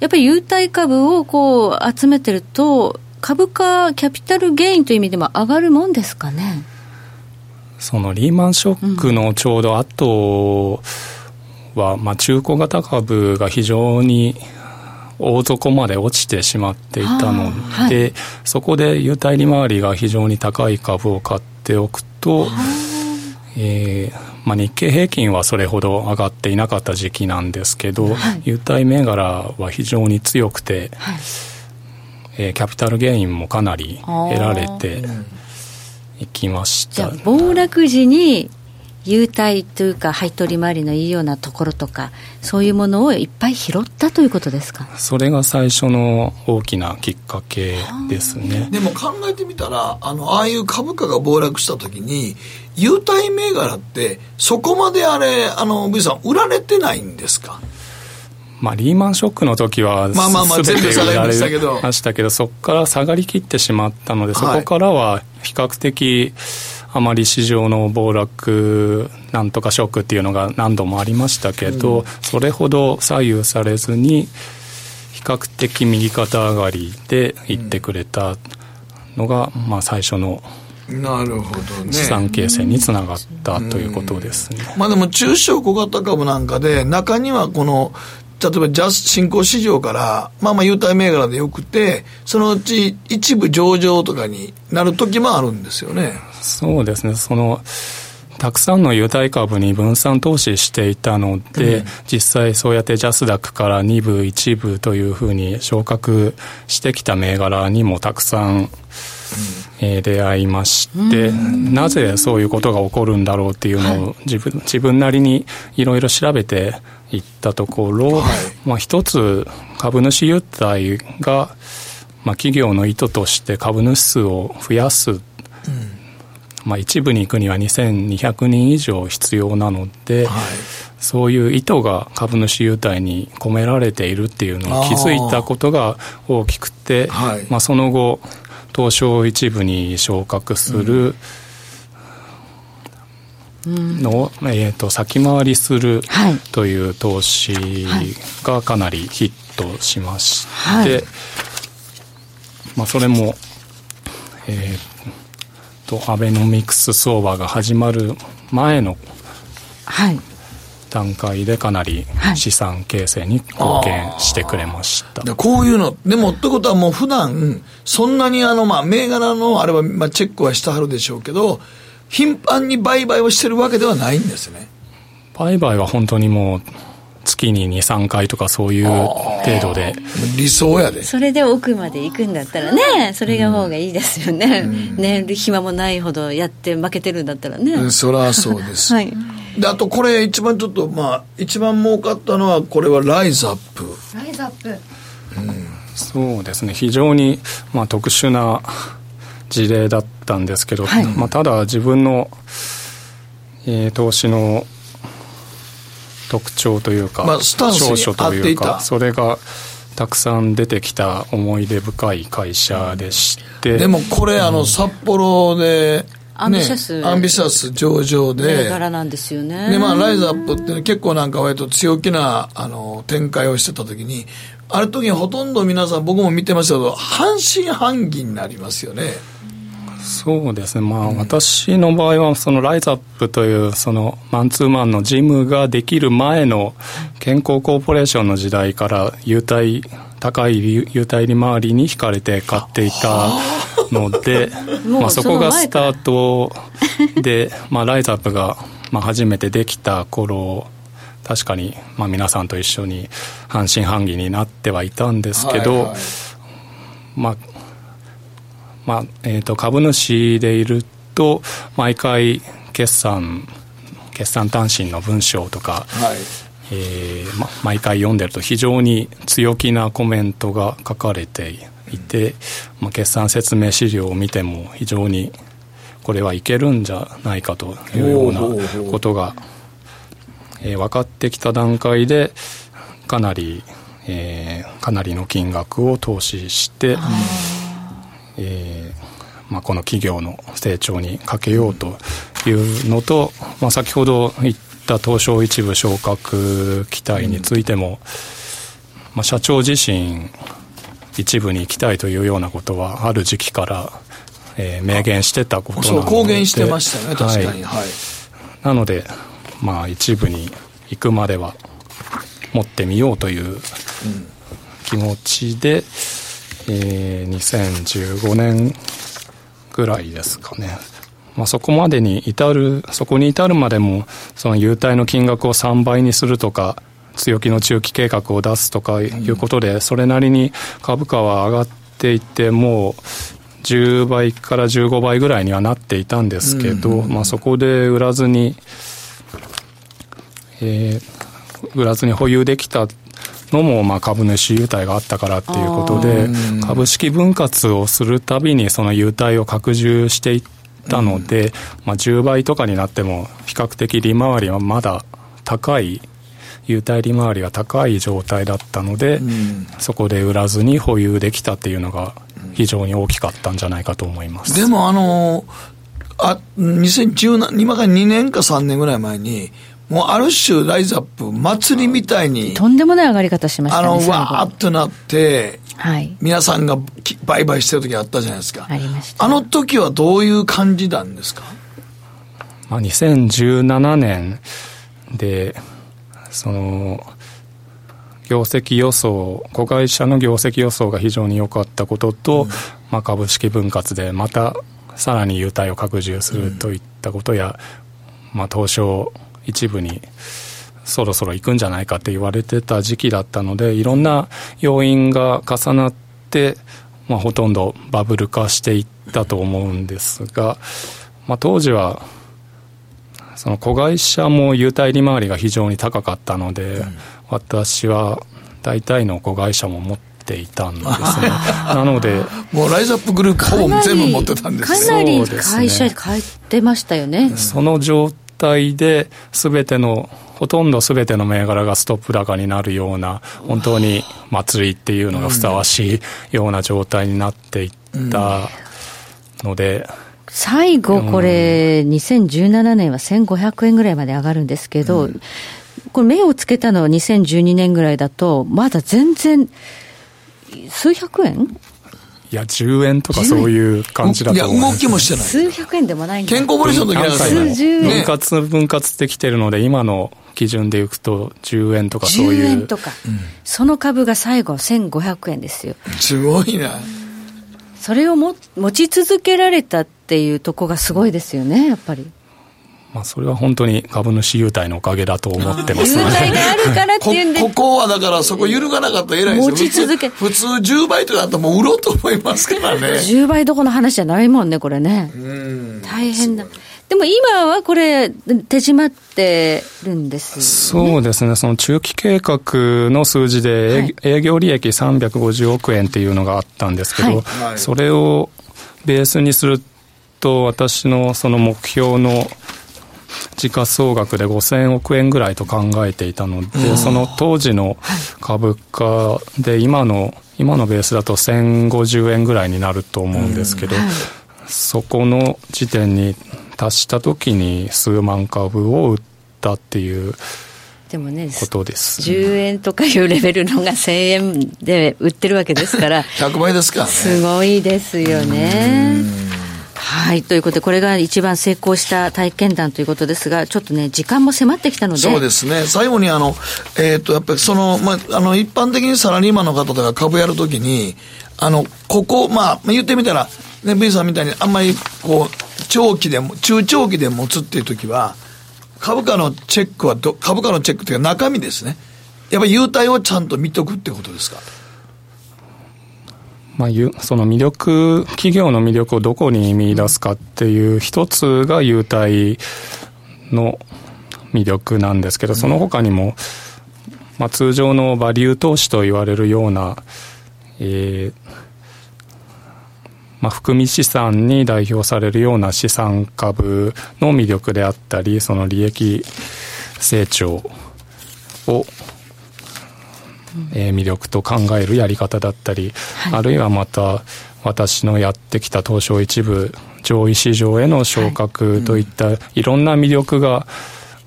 やっぱり優待株をこう集めてると、株価、キャピタルゲインという意味でも上がるもんですかね？そのリーマンショックのちょうど後は、まあ、中古型株が非常に大底まで落ちてしまっていたので、はい、そこで優待利回りが非常に高い株を買っておくと、えー、まあ、日経平均はそれほど上がっていなかった時期なんですけど、はい、優待銘柄は非常に強くて、はい、えー、キャピタルゲインもかなり得られていきました。じゃあ暴落時に優待というか配当利回りのいいようなところとかそういうものをいっぱい拾ったということですか？それが最初の大きなきっかけですね。でも考えてみたらあのああいう株価が暴落した時に優待銘柄ってそこまであれあの V さん売られてないんですか？まあ、リーマンショックの時は、まあまあまあ、全部下がりましたけど。ましたけど、そこから下がりきってしまったので、そこからは比較的、あまり市場の暴落なんとかショックっていうのが何度もありましたけど、うん、それほど左右されずに比較的右肩上がりでいってくれたのが、うん、まあ、最初のなるほどね。資産形成につながったということですね、まあでも中小小型株なんかで中にはこの例えばジャス新興市場から、まあまあ優待銘柄でよくて、そのうち一部上場とかになる時もあるんですよね。そうですね。その、たくさんの優待株に分散投資していたので、うん、実際そうやってジャスダックから2部、1部というふうに昇格してきた銘柄にもたくさん、うん、えー、出会いまして、なぜそういうことが起こるんだろうっていうのを自分自分なりにいろいろ調べていったところ、はい、まあ、一つ株主優待が、まあ、企業の意図として株主数を増やす、うん、まあ、一部に行くには2200人以上必要なので、はい、そういう意図が株主優待に込められているっていうのを気づいたことが大きくて、はい、まあ、その後東証一部に昇格する、うん。の、えーと、先回りするという投資がかなりヒットしまして、はい、まあ、それも、えー、とアベノミクス相場が始まる前の段階でかなり資産形成に貢献してくれました、はい、こういうの。でもってことはもう普段そんなにあのまあ銘柄のあれはまあチェックはしてはるでしょうけど頻繁に売買をしてるわけではないんですね。売買は本当にもう月に2、3回とかそういう程度で。理想やで。それで奥まで行くんだったらね、それが方がいいですよね。うん、ね、暇もないほどやって負けてるんだったらね。うん、そりゃそうです。はい。で、あとこれ一番ちょっと、まあ、一番儲かったのは、これはライズアップ。ライズアップ。うん。そうですね。非常に、まあ、特殊な事例だったんですけど、はい、まあ、ただ自分の、えー、投資の特徴というか、まあ、スタンスにというかそれがたくさん出てきた思い出深い会社でして、うん、でもこれ、あの札幌でアンビシャス、ね、アンビシャス上場で、柄なんですよね。で、まあ、ライズアップって結構なんか割と強気な、あの、展開をしてた時に、ある時にほとんど皆さん僕も見てましたけど、半信半疑になりますよね。そうですね、まあ、私の場合は、そのライズアップという、そのマンツーマンのジムができる前の健康コーポレーションの時代から、優待、高い優待利回りに引かれて買っていたので、まあ、そこがスタートで、まあ、ライズアップが、まあ、初めてできた頃確かに、まあ、皆さんと一緒に半信半疑になってはいたんですけど、はいはい、まあまあえー、と株主でいると毎回決算決算単身の文章とか、はいえーま、毎回読んでると非常に強気なコメントが書かれていて、まあ、決算説明資料を見ても非常にこれはいけるんじゃないかというようなことが、えー、分かってきた段階でかなり、えー、かなりの金額を投資して。えーまあ、この企業の成長にかけようというのと、まあ、先ほど言った東証一部昇格期待についても、まあ、社長自身一部に行きたいというようなことはある時期から、えー、明言してたことなので公言してましたね確かに、はい、はい、なので、まあ、一部に行くまでは持ってみようという気持ちで、えー、2015年ぐらいですかね。まあ、そこまでに至る、そこに至るまでも、その優待の金額を3倍にするとか、強気の中期計画を出すとかいうことで、それなりに株価は上がっていて、もう10倍から15倍ぐらいにはなっていたんですけど、まあ、そこで売らずに、えー、売らずに保有できたのもまあ株主優待があったからっていうことで、株式分割をするたびにその優待を拡充していったので、まあ、10倍とかになっても比較的利回りはまだ高い優待利回りが高い状態だったので、そこで売らずに保有できたっていうのが非常に大きかったんじゃないかと思います。でもあのあ2017今から2年か3年ぐらい前にもうある種、ライズアップ、祭りみたいに、とんでもない上がり方しましたね、あの、わーっとなって、はい、皆さんが売買してる時あったじゃないですか。ありました。あの時はどういう感じなんですか？まあ、2017年で、その、業績予想、子会社の業績予想が非常に良かったことと、うん、まあ、株式分割でまたさらに優待を拡充するといったことや、うん、まあ、東証一部にそろそろ行くんじゃないかって言われてた時期だったのでいろんな要因が重なって、まあ、ほとんどバブル化していったと思うんですが、まあ、当時はその子会社も優待利回りが非常に高かったので、うん、私は大体の子会社も持っていたんですね。なのでもうライズアップグループほぼ全部持ってたんですかなり会社変えてましたよね。その状態で、すべての、ほとんどすべての銘柄がストップ高になるような、本当に祭りっていうのがふさわしいような状態になっていったので、最後、これ、2017年は1500円ぐらいまで上がるんですけど、うん、これ、目をつけたのは2012年ぐらいだと、まだ全然、数百円いや、10円とかそういう感じだと思います。いや、動きもしてない。数百円でもないんだ。健康ボリスの時は数十円。分割分割できてるので、今の基準でいくと10円とかそういう。10円とか。うん、その株が最後1500円ですよ。すごいな。それをも持ち続けられたっていうとこがすごいですよね、やっぱり。まあ、それは本当に株主優待のおかげだと思ってます優待があるからっていうんで。こ こはだからそこ揺るがなかったら偉いですよ持ち続け。普通10倍とかだったらもう売ろうと思いますからね。10倍どこの話じゃないもんねこれね。大変だ。でも今はこれ、手締まってるんです、ね、そうですね、その中期計画の数字で、はい、営業利益350億円っていうのがあったんですけど、はい、それをベースにすると、私のその目標の時価総額で5000億円ぐらいと考えていたので、その当時の株価で今の、今のベースだと1050円ぐらいになると思うんですけど、そこの時点に達した時に数万株を売ったっていうでもね、ことです。10円とかいうレベルのが1000円で売ってるわけですから。100倍ですか、ね、すごいですよね。はい、ということで、これが一番成功した体験談ということですが、ちょっとね、時間も迫ってきたので。そうですね。最後に、あの、えっ、と、やっぱりその、まあ、あの、一般的にサラリーマンの方とか株やるときに、あの、ここ、まあ、言ってみたら、ね、ベイさんみたいにあんまり、こう、長期でも、中長期で持つっていうときは、株価のチェックはど、株価のチェックというか中身ですね。やっぱり優待をちゃんと見とくってことですか？まあ、その魅力、企業の魅力をどこに見出すかっていう一つが優待の魅力なんですけど、その他にも、まあ、通常のバリュー投資と言われるような、えーまあ、含み資産に代表されるような資産株の魅力であったり、その利益成長をえー、魅力と考えるやり方だったり、はい、あるいはまた私のやってきた東証一部上位市場への昇格といったいろんな魅力が、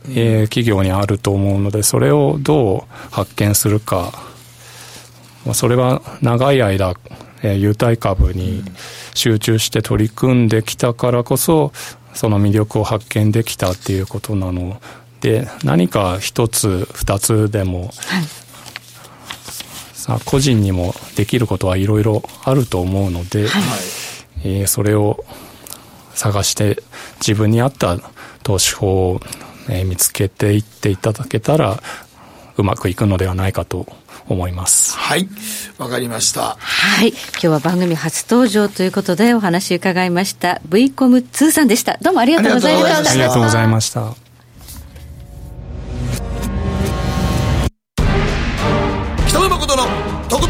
えー、企業にあると思うのでそれをどう発見するか、まあ、それは長い間、えー、優待株に集中して取り組んできたからこそその魅力を発見できたっていうことなので何か一つ二つでも、はいさあ個人にもできることはいろいろあると思うので、はい、えー、それを探して自分に合った投資法を、えー、見つけていっていただけたらうまくいくのではないかと思います。はい。わかりました。はい。今日は番組初登場ということでお話伺いました。V コム2さんでした。どうもありがとうございました。ありがとうございました。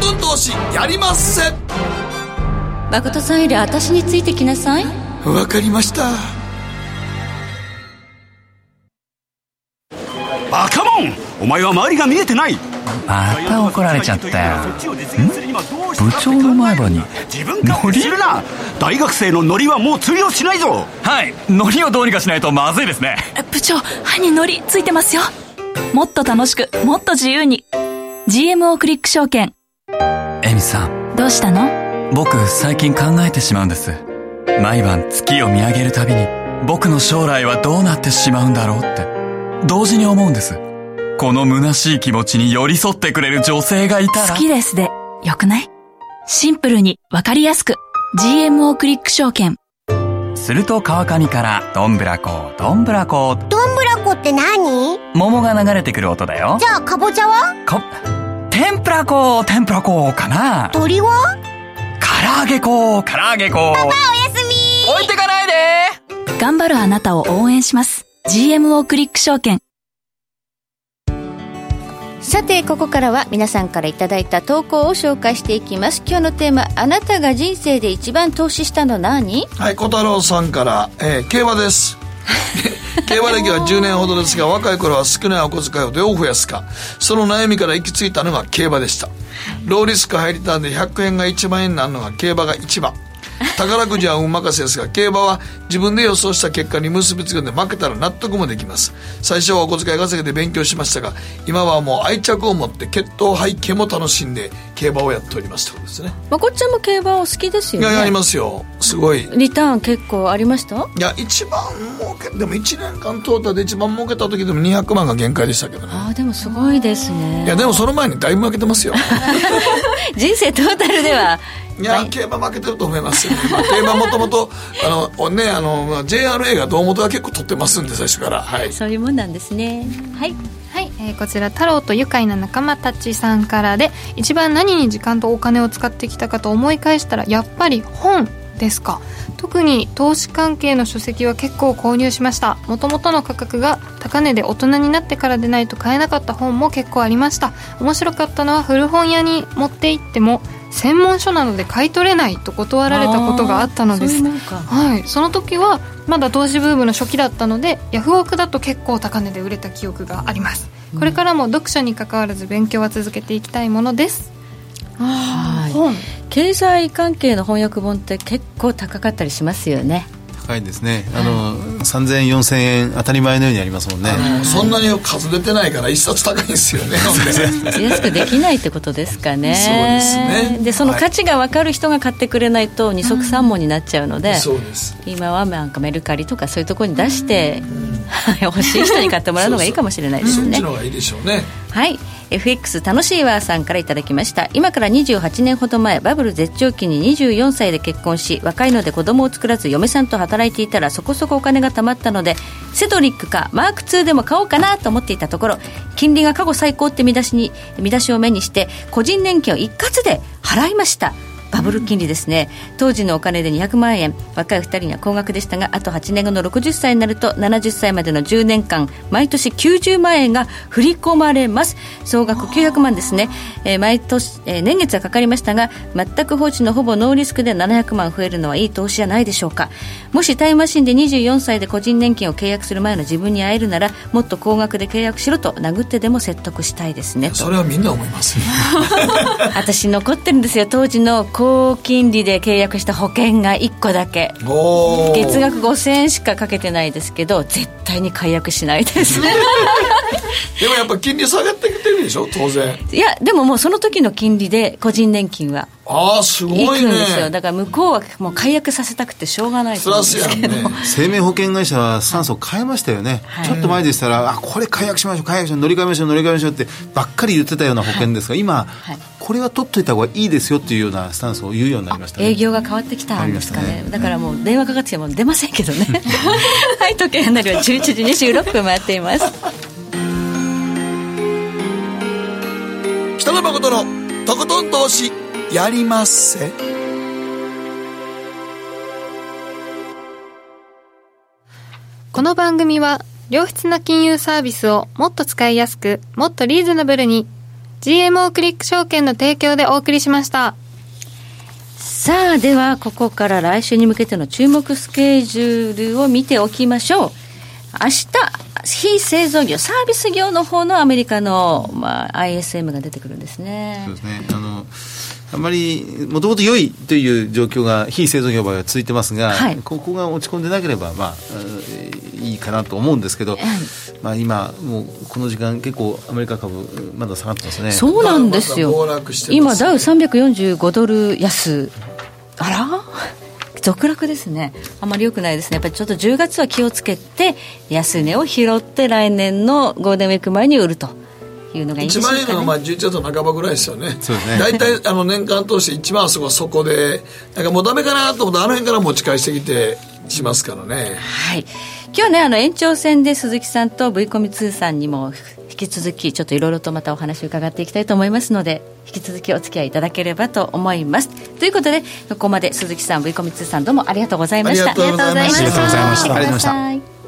とことん投資やりまっせ。誠さんより私についてきなさい。わかりました。バカモン。お前は周りが見えてない。また怒られちゃったよ。部長の前歯に。自分からするな。大学生のノリはもう通用しないぞ。はい。ノリをどうにかしないとまずいですね。部長歯にノリついてますよ。もっと楽しくもっと自由に。GMO クリック証券エミさん。どうしたの？僕最近考えてしまうんです。毎晩月を見上げるたびに僕の将来はどうなってしまうんだろうって。同時に思うんです。この虚しい気持ちに寄り添ってくれる女性がいたら。好きですでよくない？シンプルにわかりやすく。GMO クリック証券。すると川上からどんぶらこどんぶらこ。どんぶらこって何？桃が流れてくる音だよ。じゃあかぼちゃは？か天ぷら粉天ぷら粉かな？鳥は唐揚げ粉唐揚げ粉。パパおやすみ。置いてかないで。頑張るあなたを応援します。GMO クリック証券。さてここからは皆さんからいただいた投稿を紹介していきます。今日のテーマあなたが人生で一番投資したの何？はい小太郎さんから、えー、競馬です 競馬歴は10年ほどですが若い頃は少ないお小遣いをどう増やすか。その悩みから行き着いたのが競馬でした。ローリスク入りたんで100円が1万円になるのが競馬が一番。宝くじは運任せですが競馬は自分で予想した結果に結びつくんで負けたら納得もできます。最初はお小遣い稼ぎで勉強しましたが今はもう愛着を持って血統背景も楽しんで競馬をやっております。ということですね。まこっちゃんも競馬お好きですよね。いややりますよ。すごい。リターン結構ありました？いや一番儲けでも1年間トータルで一番儲けた時でも200万が限界でしたけどね。ああでもすごいですね。いやでもその前にだいぶ負けてますよ。人生トータルではいや競馬負けてると思いますよ、ね、まあ、競馬もともとあのねあの JRA が堂本が結構取ってますんで最初から。はい。そういうもんなんですね。はい。はい、えー、こちら太郎と愉快な仲間たちさんからで一番何に時間とお金を使ってきたかと思い返したらやっぱり本ですか。特に投資関係の書籍は結構購入しました。もともとの価格が高値で大人になってからでないと買えなかった本も結構ありました。面白かったのは古本屋に持って行っても専門書なので買い取れないと断られたことがあったのです。はい、その時はまだ投資ブームの初期だったのでヤフオクだと結構高値で売れた記憶があります。これからも読書に関わらず勉強は続けていきたいものです。はい。本。経済関係の翻訳本って結構高かったりしますよね高いですね。あの、3000円4000円当たり前のようにありますもんね。そんなに数出てないから一冊高いんですよね。安くできないってことですかね。そうですね。でその価値が分かる人が買ってくれないと二足三門になっちゃうので、そうです。今はなんかメルカリとかそういうところに出して、欲しい人に買ってもらうのがいいかもしれないですね。そっちの方がいいでしょうね。はい。FX 楽しいわさんからいただきました。今から28年ほど前バブル絶頂期に24歳で結婚し若いので子供を作らず嫁さんと働いていたらそこそこお金が貯まったのでセドリックかマーク2でも買おうかなと思っていたところ金利が過去最高って見出しに見出しを目にして個人年金を一括で払いましたバブル金利ですね。当時のお金で200万円。若い2人には高額でしたがあと8年後の60歳になると70歳までの10年間毎年90万円が振り込まれます。総額900万ですね、えー、毎年、えー、年月はかかりましたが全く放置のほぼノーリスクで700万増えるのはいい投資じゃないでしょうか。もしタイムマシンで24歳で個人年金を契約する前の自分に会えるならもっと高額で契約しろと殴ってでも説得したいですね。それはみんな思います 私残ってるんですよ。当時の高金利で契約した保険が1個だけ。月額5000円しかかけてないですけど絶対に解約しないです。でもやっぱ金利下がってきてるでしょ当然。いやでももうその時の金利で個人年金はああすごいね。ですよ。だから向こうはもう解約させたくてしょうがないですけど、ね、生命保険会社はスタンスを変えましたよね、はい、ちょっと前でしたら、あこれ解約しましょう解約しましょう乗り換えましょう乗り換えましょうってばっかり言ってたような保険ですが今、はい、これは取っといた方がいいですよっていうようなスタンスを言うようになりました、ね、営業が変わってきたんですかね、ね、だからもう電話かかってきても出ませんけどね。はい時計離れは11時26分回っています。北野誠のとことん投資やりまっせ。この番組は良質な金融サービスをもっと使いやすくもっとリーズナブルに GMO クリック証券の提供でお送りしました。さあではここから来週に向けての注目スケジュールを見ておきましょう。明日非製造業サービス業の方のアメリカの、まあ、ISM が出てくるんですね。そうですね。あのあまりもともと良いという状況が非製造業場合は続いてますが、はい、ここが落ち込んでなければ、まあ、いいかなと思うんですけど、はい、まあ、今、もうこの時間、結構アメリカ株、まだ下がってますね。そうなんですよ、今、ダウ345ドル安、あら？続落ですね、あまりよくないですね、やっぱりちょっと10月は気をつけて、安値を拾って、来年のゴールデンウィーク前に売ると。いうのがいいでしょうか、ね、1万円のまあ11月半ばぐらいですよね。大体、ね、あの年間通して一番そこそこでなんかもうダメかなと思ってあの辺から持ち返してきてしますからね。はい。今日ねあの延長戦で鈴木さんと V コミ2さんにも引き続きちょっといろいろとまたお話を伺っていきたいと思いますので引き続きお付き合いいただければと思います。ということでここまで鈴木さん V コミ2さんどうもありがとうございました。ありがとうございました。ありがとうございました